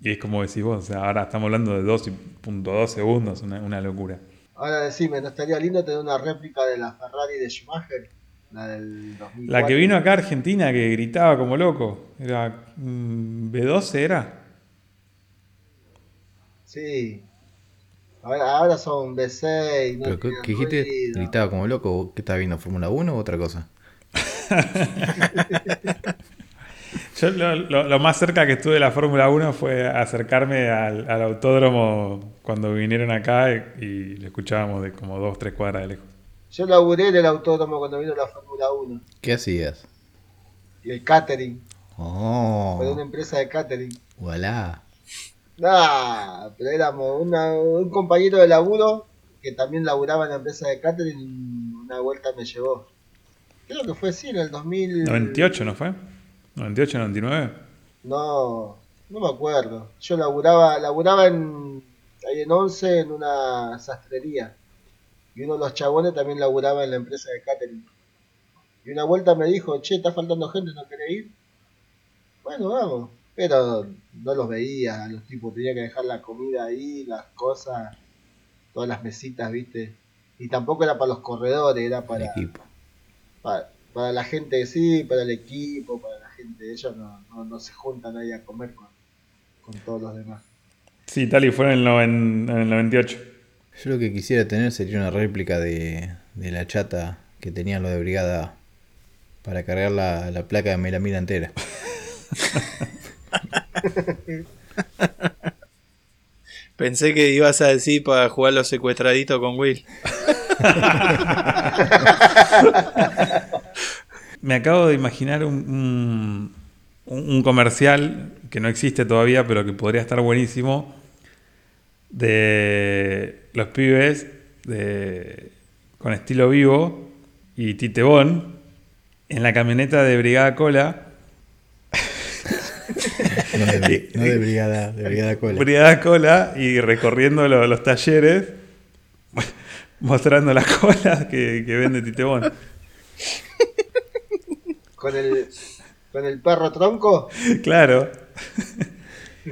Y es como decís vos, o sea, ahora estamos hablando de 2.2 segundos, una, una locura. Ahora decime, ¿no estaría lindo tener una réplica de la Ferrari de Schumacher? La del 2004. La que vino acá a Argentina que gritaba como loco, era mm, B12 era. Sí. Ahora, ahora son B6. No ¿Pero qué, dijiste? ruido. ¿Gritaba como loco? ¿Qué estaba viendo? ¿Fórmula 1 o otra cosa? Yo lo, lo- lo más cerca que estuve de la Fórmula 1 fue acercarme al, al autódromo cuando vinieron acá y, y lo escuchábamos de como dos, tres cuadras de lejos. Yo laburé en el autódromo cuando vino la Fórmula 1. ¿Qué hacías? Y el catering. Oh, Fue de una empresa de catering. voilà. Nah, pero éramos una- un compañero de laburo que también laburaba en la empresa de catering. Una vuelta me llevó. Creo que fue sí, en el 2000. 98, ¿no fue? 98, 99. No, no me acuerdo. Yo laburaba, laburaba en, ahí en 11 en una sastrería. Y uno de los chabones también laburaba en la empresa de catering. Y una vuelta me dijo, che, está faltando gente, ¿no querés ir? Bueno, vamos. Pero no los veía a los tipos, tenía que dejar la comida ahí, las cosas, todas las mesitas, viste. Y tampoco era para los corredores, era El para, equipo. para, para la gente, sí, para el equipo, para la gente. Ellos no, no, no se juntan ahí a comer con, con todos los demás. Sí, tal y fue en el, noven- en el 98. Yo lo que quisiera tener sería una réplica de, de la chata que tenían los de Brigada A para cargar la, la placa de melamina entera. Pensé que ibas a decir para jugar los secuestraditos con Will. Me acabo de imaginar un, un- comercial que no existe todavía, pero que podría estar buenísimo, de los pibes de, con estilo vivo y Titebón en la camioneta de Brigada Cola. No de, bri- no de Brigada, de Brigada Cola. Brigada Cola y recorriendo lo- los talleres, mostrando las colas que, que vende Titebón. Con el, con el perro tronco, Claro.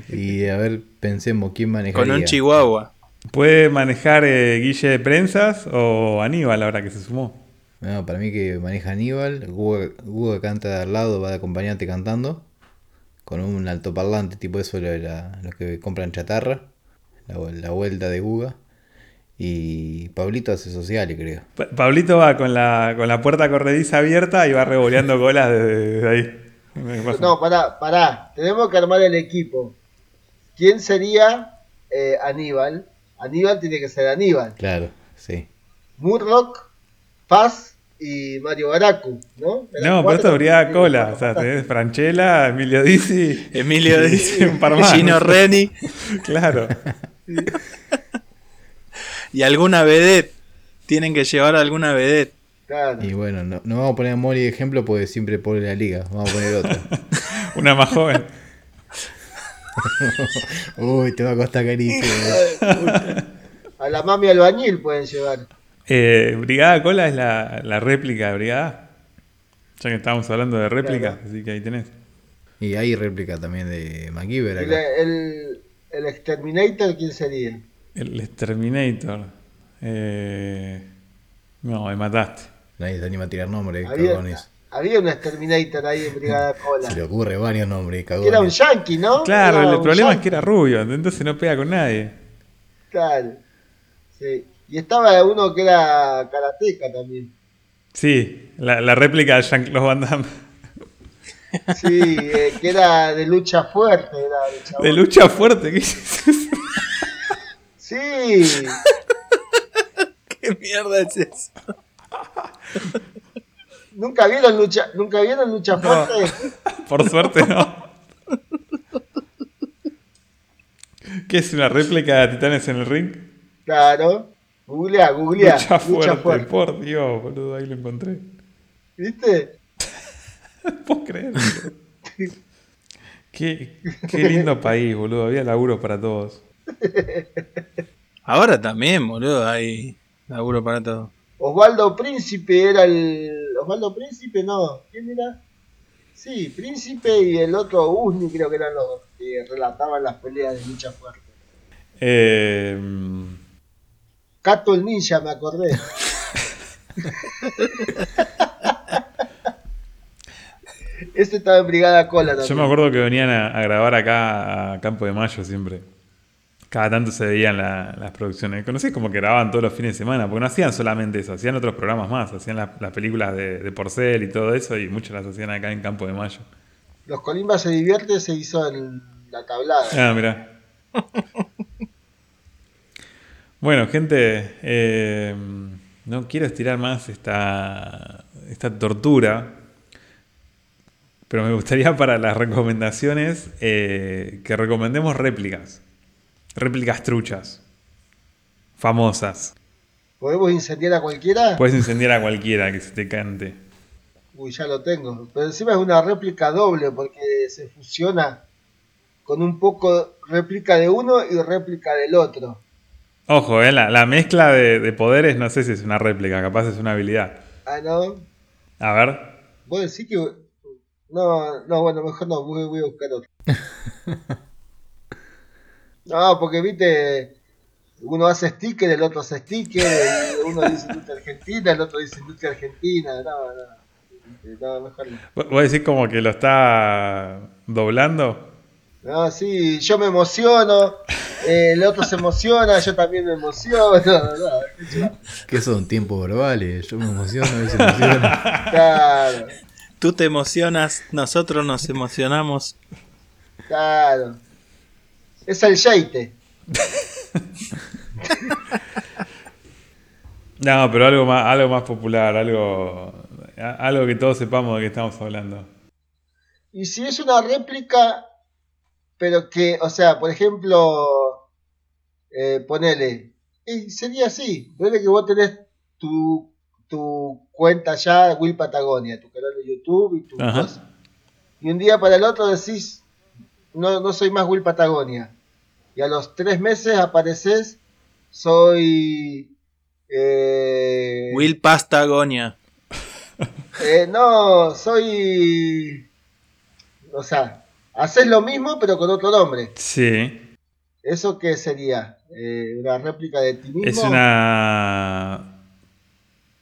Y a ver, pensemos quién manejaría. Con un chihuahua. Puede manejar eh, Guille de Prensas o Aníbal ahora que se sumó. No, para mí que maneja Aníbal, Hugo, que canta de al lado, va de acompañante cantando. con un altoparlante tipo eso, lo los que compran chatarra, la, la vuelta de Guga. Y Pablito hace sociales, creo. Pa- Pablito va con la, con la puerta corrediza abierta y va revoleando colas desde, desde ahí. No, pará, pará. Tenemos que armar el equipo. ¿Quién sería eh, Aníbal? Aníbal tiene que ser Aníbal. Claro, sí. Murloc, Paz y Mario Baracu, ¿no? No, pero esto Sí, Cola. O sea, tenés Franchella, Emilio Dizzi. Emilio dice un par más. Gino Reni Claro. Y alguna vedette. Tienen que llevar alguna vedette. Claro. Y bueno, no, no vamos a poner a Mori de ejemplo porque siempre pone la liga. Vamos a poner otra. Una más joven. Uy, te va a costar carísimo. A la mami albañil pueden llevar. Eh, Brigada Cola es la, la réplica de Brigada. Ya que estábamos hablando de réplicas, así que ahí tenés. Y hay réplica también de MacGyver El, el, el Exterminator, ¿quién sería? El Exterminator. Eh, no, me mataste. Nadie se anima a tirar nombres, Había, cagones. había un Exterminator ahí en Brigada Cola. Se le ocurre varios nombres, Que era un cagones. yankee, ¿no? Claro, Era el problema es que era rubio, entonces no pega con nadie. Claro. Sí. Y estaba uno que era karateca también. Sí, la, la réplica de Jean-Claude Van Damme. Sí, eh, que era de lucha fuerte. Era chabón. De lucha fuerte, ¿qué es eso? Sí. ¿Qué mierda es eso? ¿Nunca vieron lucha, ¿nunca vieron lucha fuerte? Por suerte no. ¿Qué es una réplica de Titanes en el ring? Claro. Googlea, googlea. Lucha fuerte, fuerte. por Dios, boludo, ahí lo encontré. ¿Viste? Puedo creerlo. Qué, qué lindo país, boludo. Había laburo para todos. Ahora también, boludo, hay laburo para todo. Osvaldo Príncipe era el. Osvaldo Príncipe, no. ¿Quién era? Sí, Príncipe y el otro Usni, creo que eran los que relataban las peleas de lucha fuerte. Eh, Cato el Ninja, me acordé. Este estaba en Brigada Cola también. yo me acuerdo que venían a, a grabar acá a Campo de Mayo siempre. Cada tanto se veían la- las producciones. Conocí como que grababan todos los fines de semana, porque no hacían solamente eso, hacían otros programas más. Hacían las, las películas de, de Porcel y todo eso, y muchas las hacían acá en Campo de Mayo. Los Colimbas se divierte se hizo en la tablada. Ah, mirá. Bueno, gente, eh, no quiero estirar más esta, esta tortura, pero me gustaría para las recomendaciones eh, que recomendemos réplicas. Réplicas truchas. Famosas. ¿Podemos incendiar a cualquiera? Puedes incendiar a cualquiera que se te cante. Uy, ya lo tengo. Pero encima es una réplica doble porque se fusiona con un poco réplica de uno y réplica del otro. Ojo, eh, la, la mezcla de, de poderes no sé si es una réplica, capaz es una habilidad. Ah, no. A ver. Vos decís que. No, no, bueno, mejor no, voy, voy a buscar otro. No, porque viste, uno hace sticker, el otro hace sticker, uno dice industria argentina, el otro dice industria argentina, no, no. No, mejor no. ¿Vos decís como que lo está doblando? No, sí, yo me emociono, eh, el otro se emociona, yo también me emociono. No, no, ¿Qué son tiempos verbales? Yo me emociono, a veces me emociono. claro, Tú te emocionas, nosotros nos emocionamos. claro. Es el yeite. No, pero algo más, algo más popular, algo, algo que todos sepamos de qué estamos hablando. Y si es una réplica, pero que, o sea, por ejemplo, eh, ponele, y sería así, ponele que vos tenés tu, tu cuenta ya, Will Patagonia, tu canal de YouTube y tu cosa. Y un día para el otro decís, no, no soy más Will Patagonia. Y a los tres meses apareces, soy... eh, Will Pastagonia. eh, no, soy. O sea, haces lo mismo pero con otro nombre. Sí, ¿Eso qué sería? Eh, ¿Una réplica de ti mismo? es una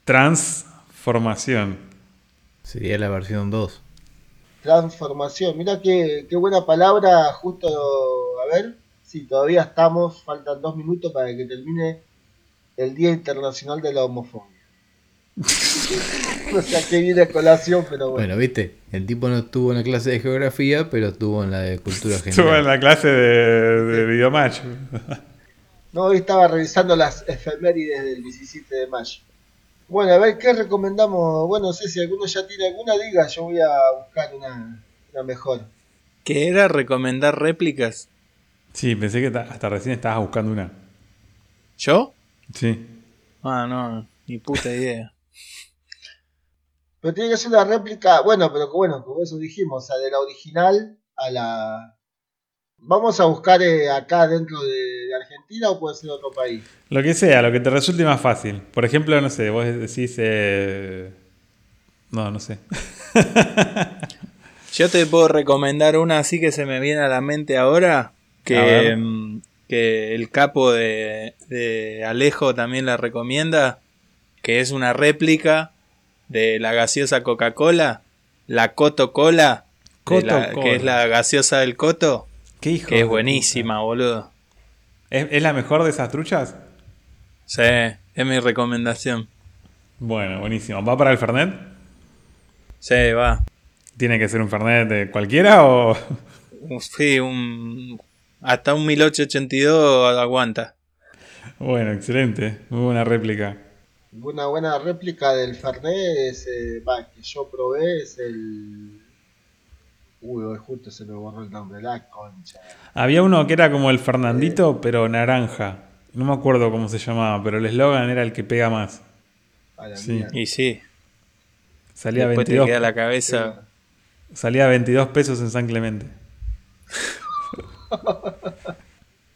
transformación. Sería la versión 2. Transformación. Mira qué, qué buena palabra, justo, a ver, si todavía estamos, faltan dos minutos para que termine el Día Internacional de la Homofobia. no sé a qué viene a colación, pero bueno. Bueno, viste, el tipo no estuvo en la clase de geografía, pero estuvo en la de cultura Estuvo en general. la clase de, de videomatch. No, hoy estaba revisando las efemérides del 17 de mayo. Bueno, a ver, ¿qué recomendamos? Bueno, no sé si alguno ya tiene alguna, diga, yo voy a buscar una, una mejor. ¿Qué era recomendar réplicas? Sí, pensé que ta- hasta recién estabas buscando una. ¿Yo? Sí. Ah, no, ni puta idea. Pero tiene que ser una réplica, bueno, pero que bueno, como eso dijimos, o sea, de la original a la... Vamos a buscar eh, acá dentro de, de Argentina o puede ser otro país. Lo que sea, lo que te resulte más fácil. Por ejemplo, no sé, vos decís... eh, No, no sé. Yo te puedo recomendar una así que se me viene a la mente ahora. Que, mm, que el capo de, de Alejo también la recomienda. Que es una réplica de la gaseosa Coca-Cola. La Coto Cola. la- que es la gaseosa del Coto. ¿Qué hijo? Que es buenísima, boludo. ¿Es, es la mejor de esas truchas? Sí, es mi recomendación. Bueno, buenísimo. ¿Va para el Fernet? Sí, va. ¿Tiene que ser un Fernet de cualquiera o...? Sí, un, hasta un 1882 aguanta. Bueno, excelente. Muy buena réplica. Una buena réplica del Fernet es, eh, va, que yo probé es el... Uy, hoy justo se me borró el nombre, la concha. Había uno que era como el Fernandito, pero naranja. No me acuerdo cómo se llamaba, pero el eslogan era el que pega más. Sí. Y sí, Salía después te 22, queda la cabeza. salía 22 pesos en San Clemente.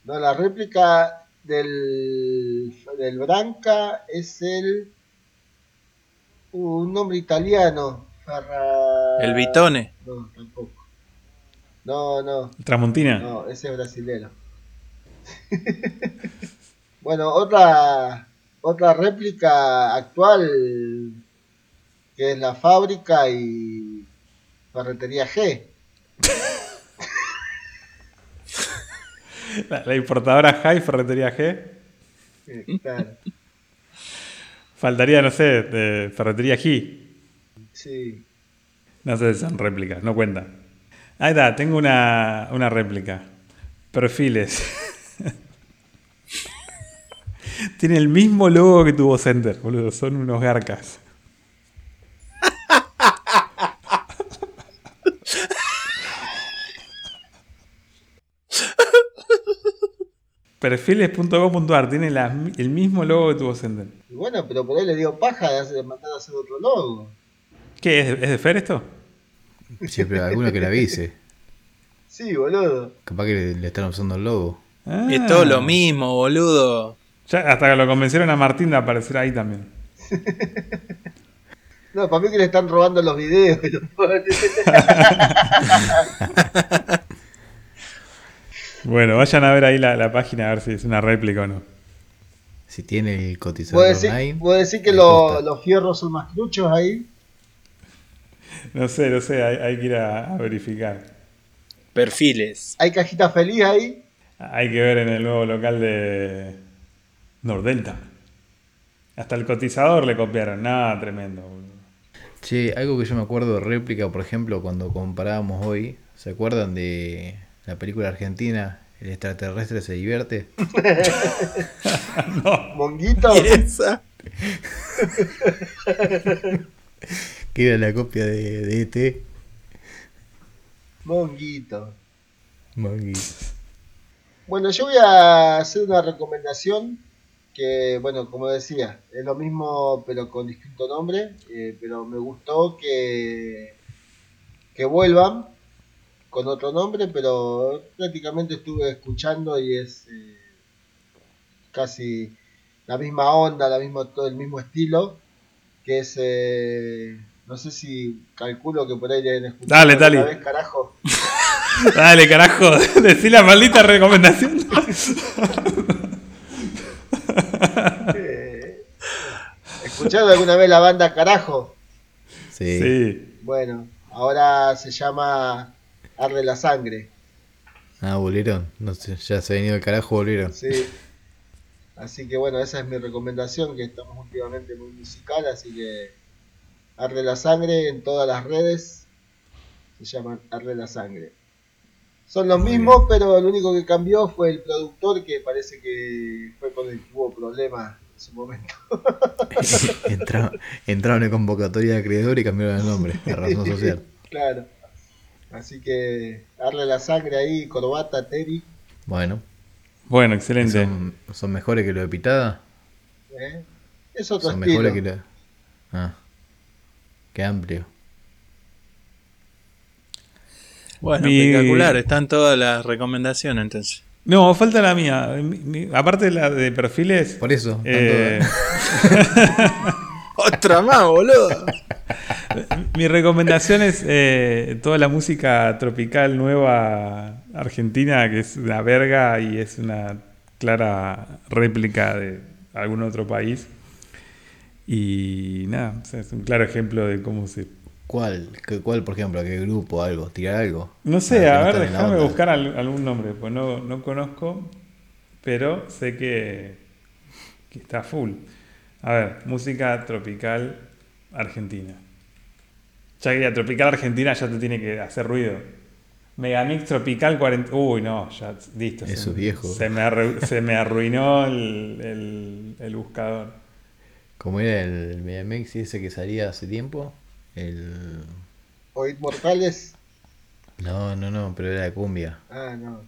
No, la réplica del, del Branca es el... un nombre italiano. Ferra... El Vitone. No, tampoco. No, no. Tramontina. No, ese es brasilero. bueno, otra otra réplica actual que es la fábrica y ferretería G. La, la importadora High Ferretería G. Claro, Faltaría, no sé, de Ferretería G. sí. No sé si son réplicas, no cuentan. Ahí está, tengo una, una réplica. Perfiles. Tiene el mismo logo que tuvo Center, boludo. Son unos garcas. Perfiles.com.ar tiene la- el mismo logo que tuvo. Y bueno, pero por ahí le dio paja de, hacer- de mandar a hacer otro logo. ¿Qué? ¿Es de, es de Fer esto? Siempre alguno que le avise. Sí, boludo. Capaz que le, le están usando el logo. Ah. Es todo lo mismo, boludo. Ya hasta que lo convencieron a Martín de aparecer ahí también. No, para mí que le están robando los videos. Bueno, vayan a ver ahí la, la página a ver si es una réplica o no. Si tiene el cotizador ¿Puedo decir, online. puedo decir que lo- los fierros son más truchos ahí? No sé, no sé, hay, hay que ir a, a verificar. Perfiles. ¿Hay cajita feliz ahí? Hay que ver en el nuevo local de Nordelta. Hasta el cotizador le copiaron. Nada, tremendo. boludo. Che, algo que yo me acuerdo de réplica, por ejemplo, cuando comparábamos hoy, ¿se acuerdan de la película argentina El extraterrestre se divierte? ¿Monguito? Esa. Que era la copia de, de ET. Monguito. Mangui. Bueno, yo voy a hacer una recomendación que, bueno, como decía, es lo mismo pero con distinto nombre, eh, pero me gustó que, que vuelvan con otro nombre, pero prácticamente estuve escuchando y es eh, casi la misma onda, la misma, todo el mismo estilo, que es, eh, no sé si calculo que por ahí deben escuchar Dale, alguna Tali. vez, carajo. Dale, carajo, decí la maldita recomendación. ¿Escucharon alguna vez la banda Carajo? Sí. Sí. Bueno, ahora se llama Arde la Sangre. Ah, volvieron. No sé, ya se ha venido el carajo, volvieron. Sí. Así que bueno, esa es mi recomendación, que estamos últimamente muy musical, así que Arde la Sangre en todas las redes. Se llaman Arde la Sangre. Son los mismos, pero lo único que cambió fue el productor, que parece que fue con el que hubo problemas en su momento. entraron, entraron en convocatoria de acreedor y cambiaron el nombre. La razón social. claro. Así que Arde la Sangre ahí, corbata, Terry. Bueno, Bueno, excelente. ¿son, son mejores que lo de Pitada? ¿eh? Es otro Son estilo. mejores que lo. Ah, qué amplio. Bueno, Mi- espectacular, están todas las recomendaciones entonces. No, falta la mía. Mi- mi- aparte de la de perfiles. Por eso. eh, Otra más, boludo. mi recomendación es eh, toda la música tropical nueva argentina, que es una verga y es una clara réplica de algún otro país. Y nada, o sea, es un claro ejemplo de cómo se ¿Cuál? ¿Qué- ¿Cuál, por ejemplo? ¿Qué grupo? ¿Algo? ¿Tirar algo? No sé, a ver, déjame buscar al- algún nombre, pues no, no conozco, pero sé que, que está full. A ver, música tropical argentina. Ya que tropical argentina ya te tiene que hacer ruido. Megamix tropical 40. Uy, no, ya listo. Eso se, es viejo. Se me, arru- se me arruinó el, el- el buscador. ¿Cómo era el Mediamix ese que salía hace tiempo? El. Oíd Mortales. No, no, no, pero era de cumbia. Ah, no.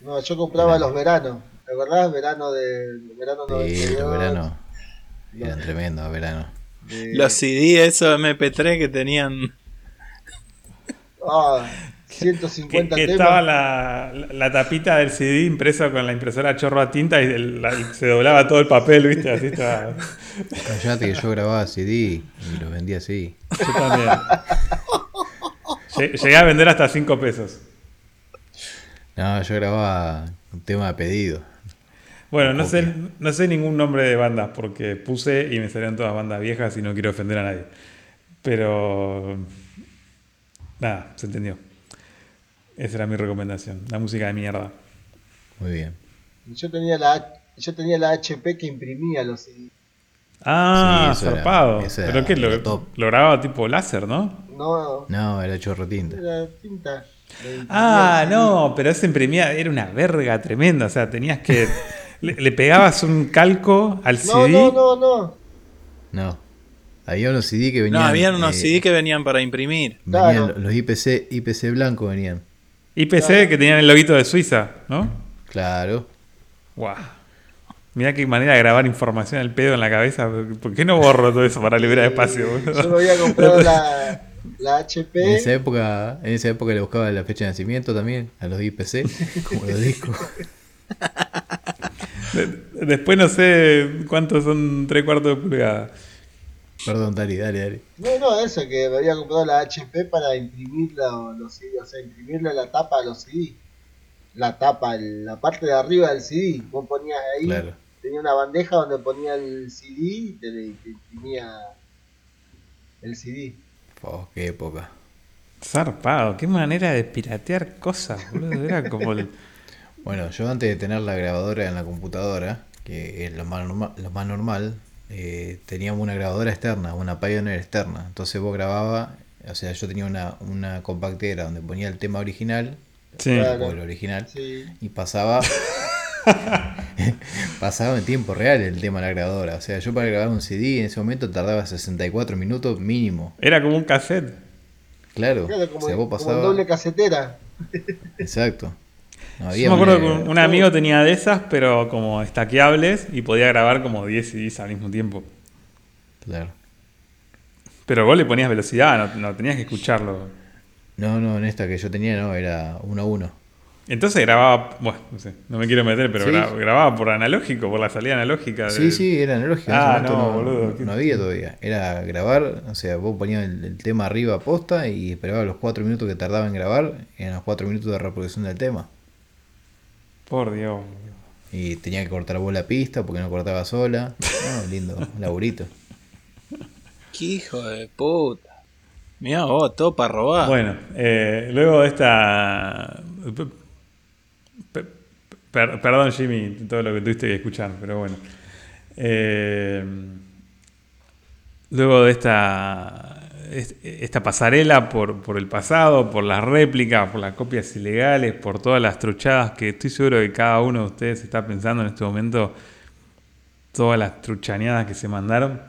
No, yo compraba los veranos. ¿Te acordás? Verano de. Verano Sí, 92. los veranos. No. Eran tremendos, verano. De- Los CD, esos MP3 que tenían. Ah, Que, 150 que temas. estaba la, la- la tapita del CD impresa con la impresora chorro a tinta y, el- la- y se doblaba todo el papel, ¿viste? Así estaba. Callate que yo grababa CD y los vendía así. Yo también. Lle- Llegué a vender hasta 5 pesos. No, yo grababa un tema de pedido. Bueno, no sé, no sé ningún nombre de bandas porque puse y me salieron todas bandas viejas y no quiero ofender a nadie. Pero. Nada, se entendió. Esa era mi recomendación. La música de mierda. Muy bien. Yo tenía la yo tenía la HP que imprimía los. Ah, Sí, era- zarpado. era ¿Pero qué? Lo, lo top. lo grababa tipo láser, ¿no? No, No, era chorro tinta. era tinta. Ah, no, pero ese imprimía, era una verga tremenda. O sea, tenías que. le, le pegabas un calco al No, CD. no, no, no. No. Había unos CD que venían. No, habían unos eh, CD que venían para imprimir. Venían Claro. los IPC, IPC blanco venían. IPC que tenían el loguito de Suiza, ¿no? Claro. Guau. Mirá qué manera de grabar información al pedo en la cabeza. ¿Por qué no borro todo eso para liberar espacio? boludo? Yo me había comprado la, la HP. En esa época, en esa época le buscaba la fecha de nacimiento también a los IPC, como los discos. De- Después no sé cuántos son tres cuartos de pulgada. Perdón, dale, dale, dale. No, no, eso, que me había comprado la HP para imprimir la- los CD, o sea, imprimirle la tapa a los CD. La tapa, el- la parte de arriba del CD. Vos ponías ahí, Claro. tenía una bandeja donde ponía el CD y te, te imprimía el CD. Oh, qué época. Zarpado, qué manera de piratear cosas, boludo. Era como el. Bueno, yo antes de tener la grabadora en la computadora, que es lo más, norma- lo más normal, eh, teníamos una grabadora externa, una Pioneer externa. Entonces vos grababa, o sea, yo tenía una, una compactera donde ponía el tema original, Sí. Claro. o el original, Sí. y pasaba pasaba en tiempo real el tema de la grabadora. O sea, yo para grabar un CD en ese momento tardaba 64 minutos mínimo. Era como un cassette. Claro, Claro, como, o sea, vos como doble casetera. Exacto. No había Yo me acuerdo manera- que un amigo tenía de esas, pero como estaqueables y podía grabar como 10 CDs al mismo tiempo. Claro. Pero vos le ponías velocidad, no, no tenías que escucharlo. No, no, en esta que yo tenía no, era uno a uno. Entonces grababa, bueno, no sé, no me quiero meter, pero Sí. grababa por analógico, por la salida analógica. de- Sí, sí, era analógico. Ah, no, no, boludo, no había todavía. Era grabar, o sea, vos ponías el, el tema arriba posta y esperabas los cuatro minutos que tardaba en grabar, eran los cuatro minutos de reproducción del tema. Por Dios. Y tenía que cortar vos la pista porque no cortaba sola. No, lindo, laburito. Qué hijo de puta. Mirá vos, todo para robar. Bueno, eh, luego de esta... pe- per- perdón Jimmy, todo lo que tuviste que escuchar, pero bueno. Eh, luego de esta, est- esta pasarela por, por el pasado, por las réplicas, por las copias ilegales, por todas las truchadas que estoy seguro que cada uno de ustedes está pensando en este momento, todas las truchaneadas que se mandaron.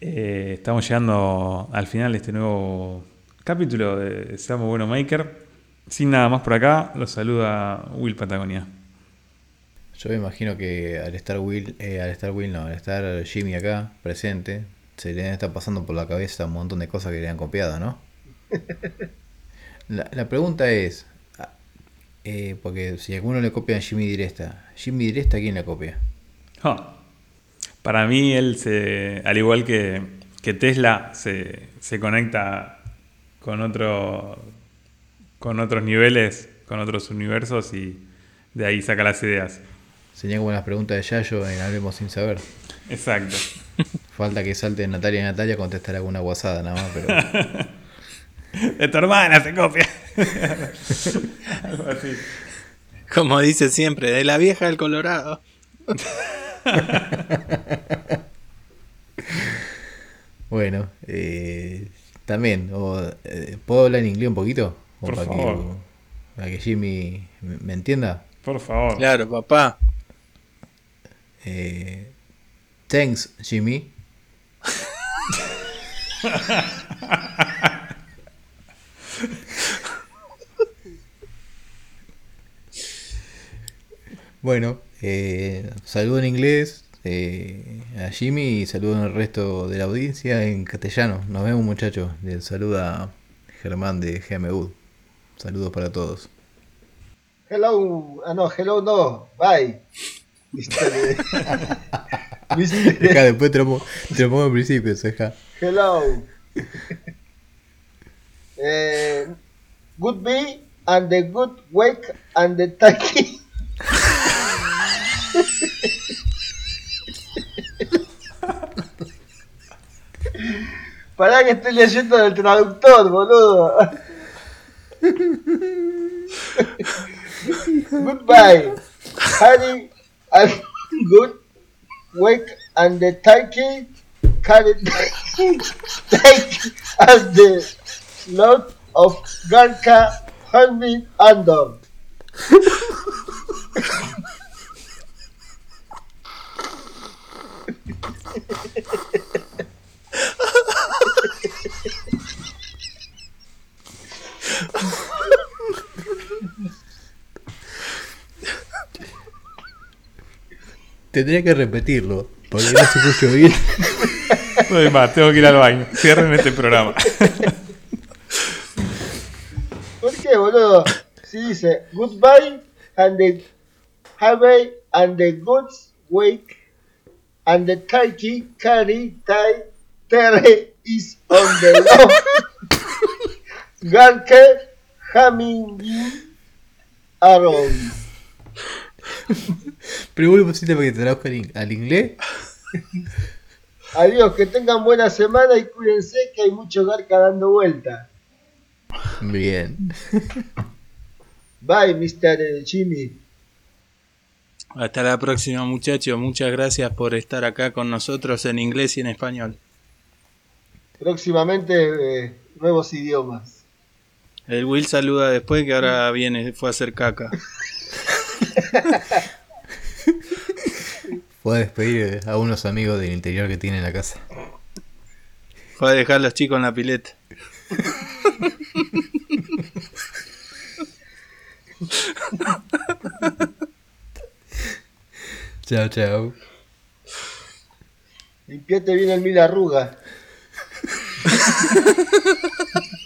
Eh, estamos llegando al final de este nuevo capítulo de Seamos Bueno Maker. Sin nada más por acá, los saluda Will Patagonia. Yo me imagino que al estar Will, eh, al estar Will no, al estar Jimmy acá presente, se le está pasando por la cabeza un montón de cosas que le han copiado, ¿no? La, la pregunta es, ah, eh, porque si alguno le copia a Jimmy Diresta, Jimmy Diresta ¿quién le copia? Ah, Para mí, él se, al igual que, que Tesla, se, se conecta con otro con otros niveles, con otros universos y de ahí saca las ideas. Sería como las preguntas de Yayo en Hablemos sin saber. Exacto. Falta que salte Natalia y Natalia a contestar alguna guasada nada más, pero De tu hermana se copia. Algo así. Como dice siempre, de la vieja del Colorado. bueno, eh, también, o, eh, ¿puedo hablar en inglés un poquito? O Por para favor. Que, para que Jimmy me, me entienda. Por favor. Claro, papá. Eh, thanks, Jimmy. bueno, eh, saludo en inglés eh, a Jimmy y saludo al resto de la audiencia en castellano. Nos vemos muchachos. Les saluda Germán de GMU. Saludos para todos. Hello, ah no, hello no, bye. Mister, Mister- Deja, después te lo, pongo- te lo pongo al principio, deja. Hello. Eh, good be and the good wake and the taki. Pará que estoy leyendo del traductor, boludo. Goodbye. Harry and good wake and the turkey carry take as the Lord of Garka Harvey Andor. Tendría que repetirlo, porque no se escuchó bien. No hay más, tengo que ir al baño. Cierren este programa. ¿Por qué, boludo? Si dice goodbye and the Harvey and the goods wake and the turkey carry tie Terre is on the low. Garke Hamming Aaron. Pero vos le pusiste para que te traduzca al inglés. Adiós, que tengan buena semana y cuídense que hay mucho garca dando vuelta. Bien. Bye, Mr. Jimmy. Hasta la próxima, muchachos. Muchas gracias por estar acá con nosotros en inglés y en español. Próximamente eh, nuevos idiomas. El Will saluda después que ahora viene, fue a hacer caca. Fue a despedir eh, a unos amigos del interior que tiene en la casa. Fue a dejar a los chicos en la pileta. chao, chao. Limpiate bien el mil arrugas.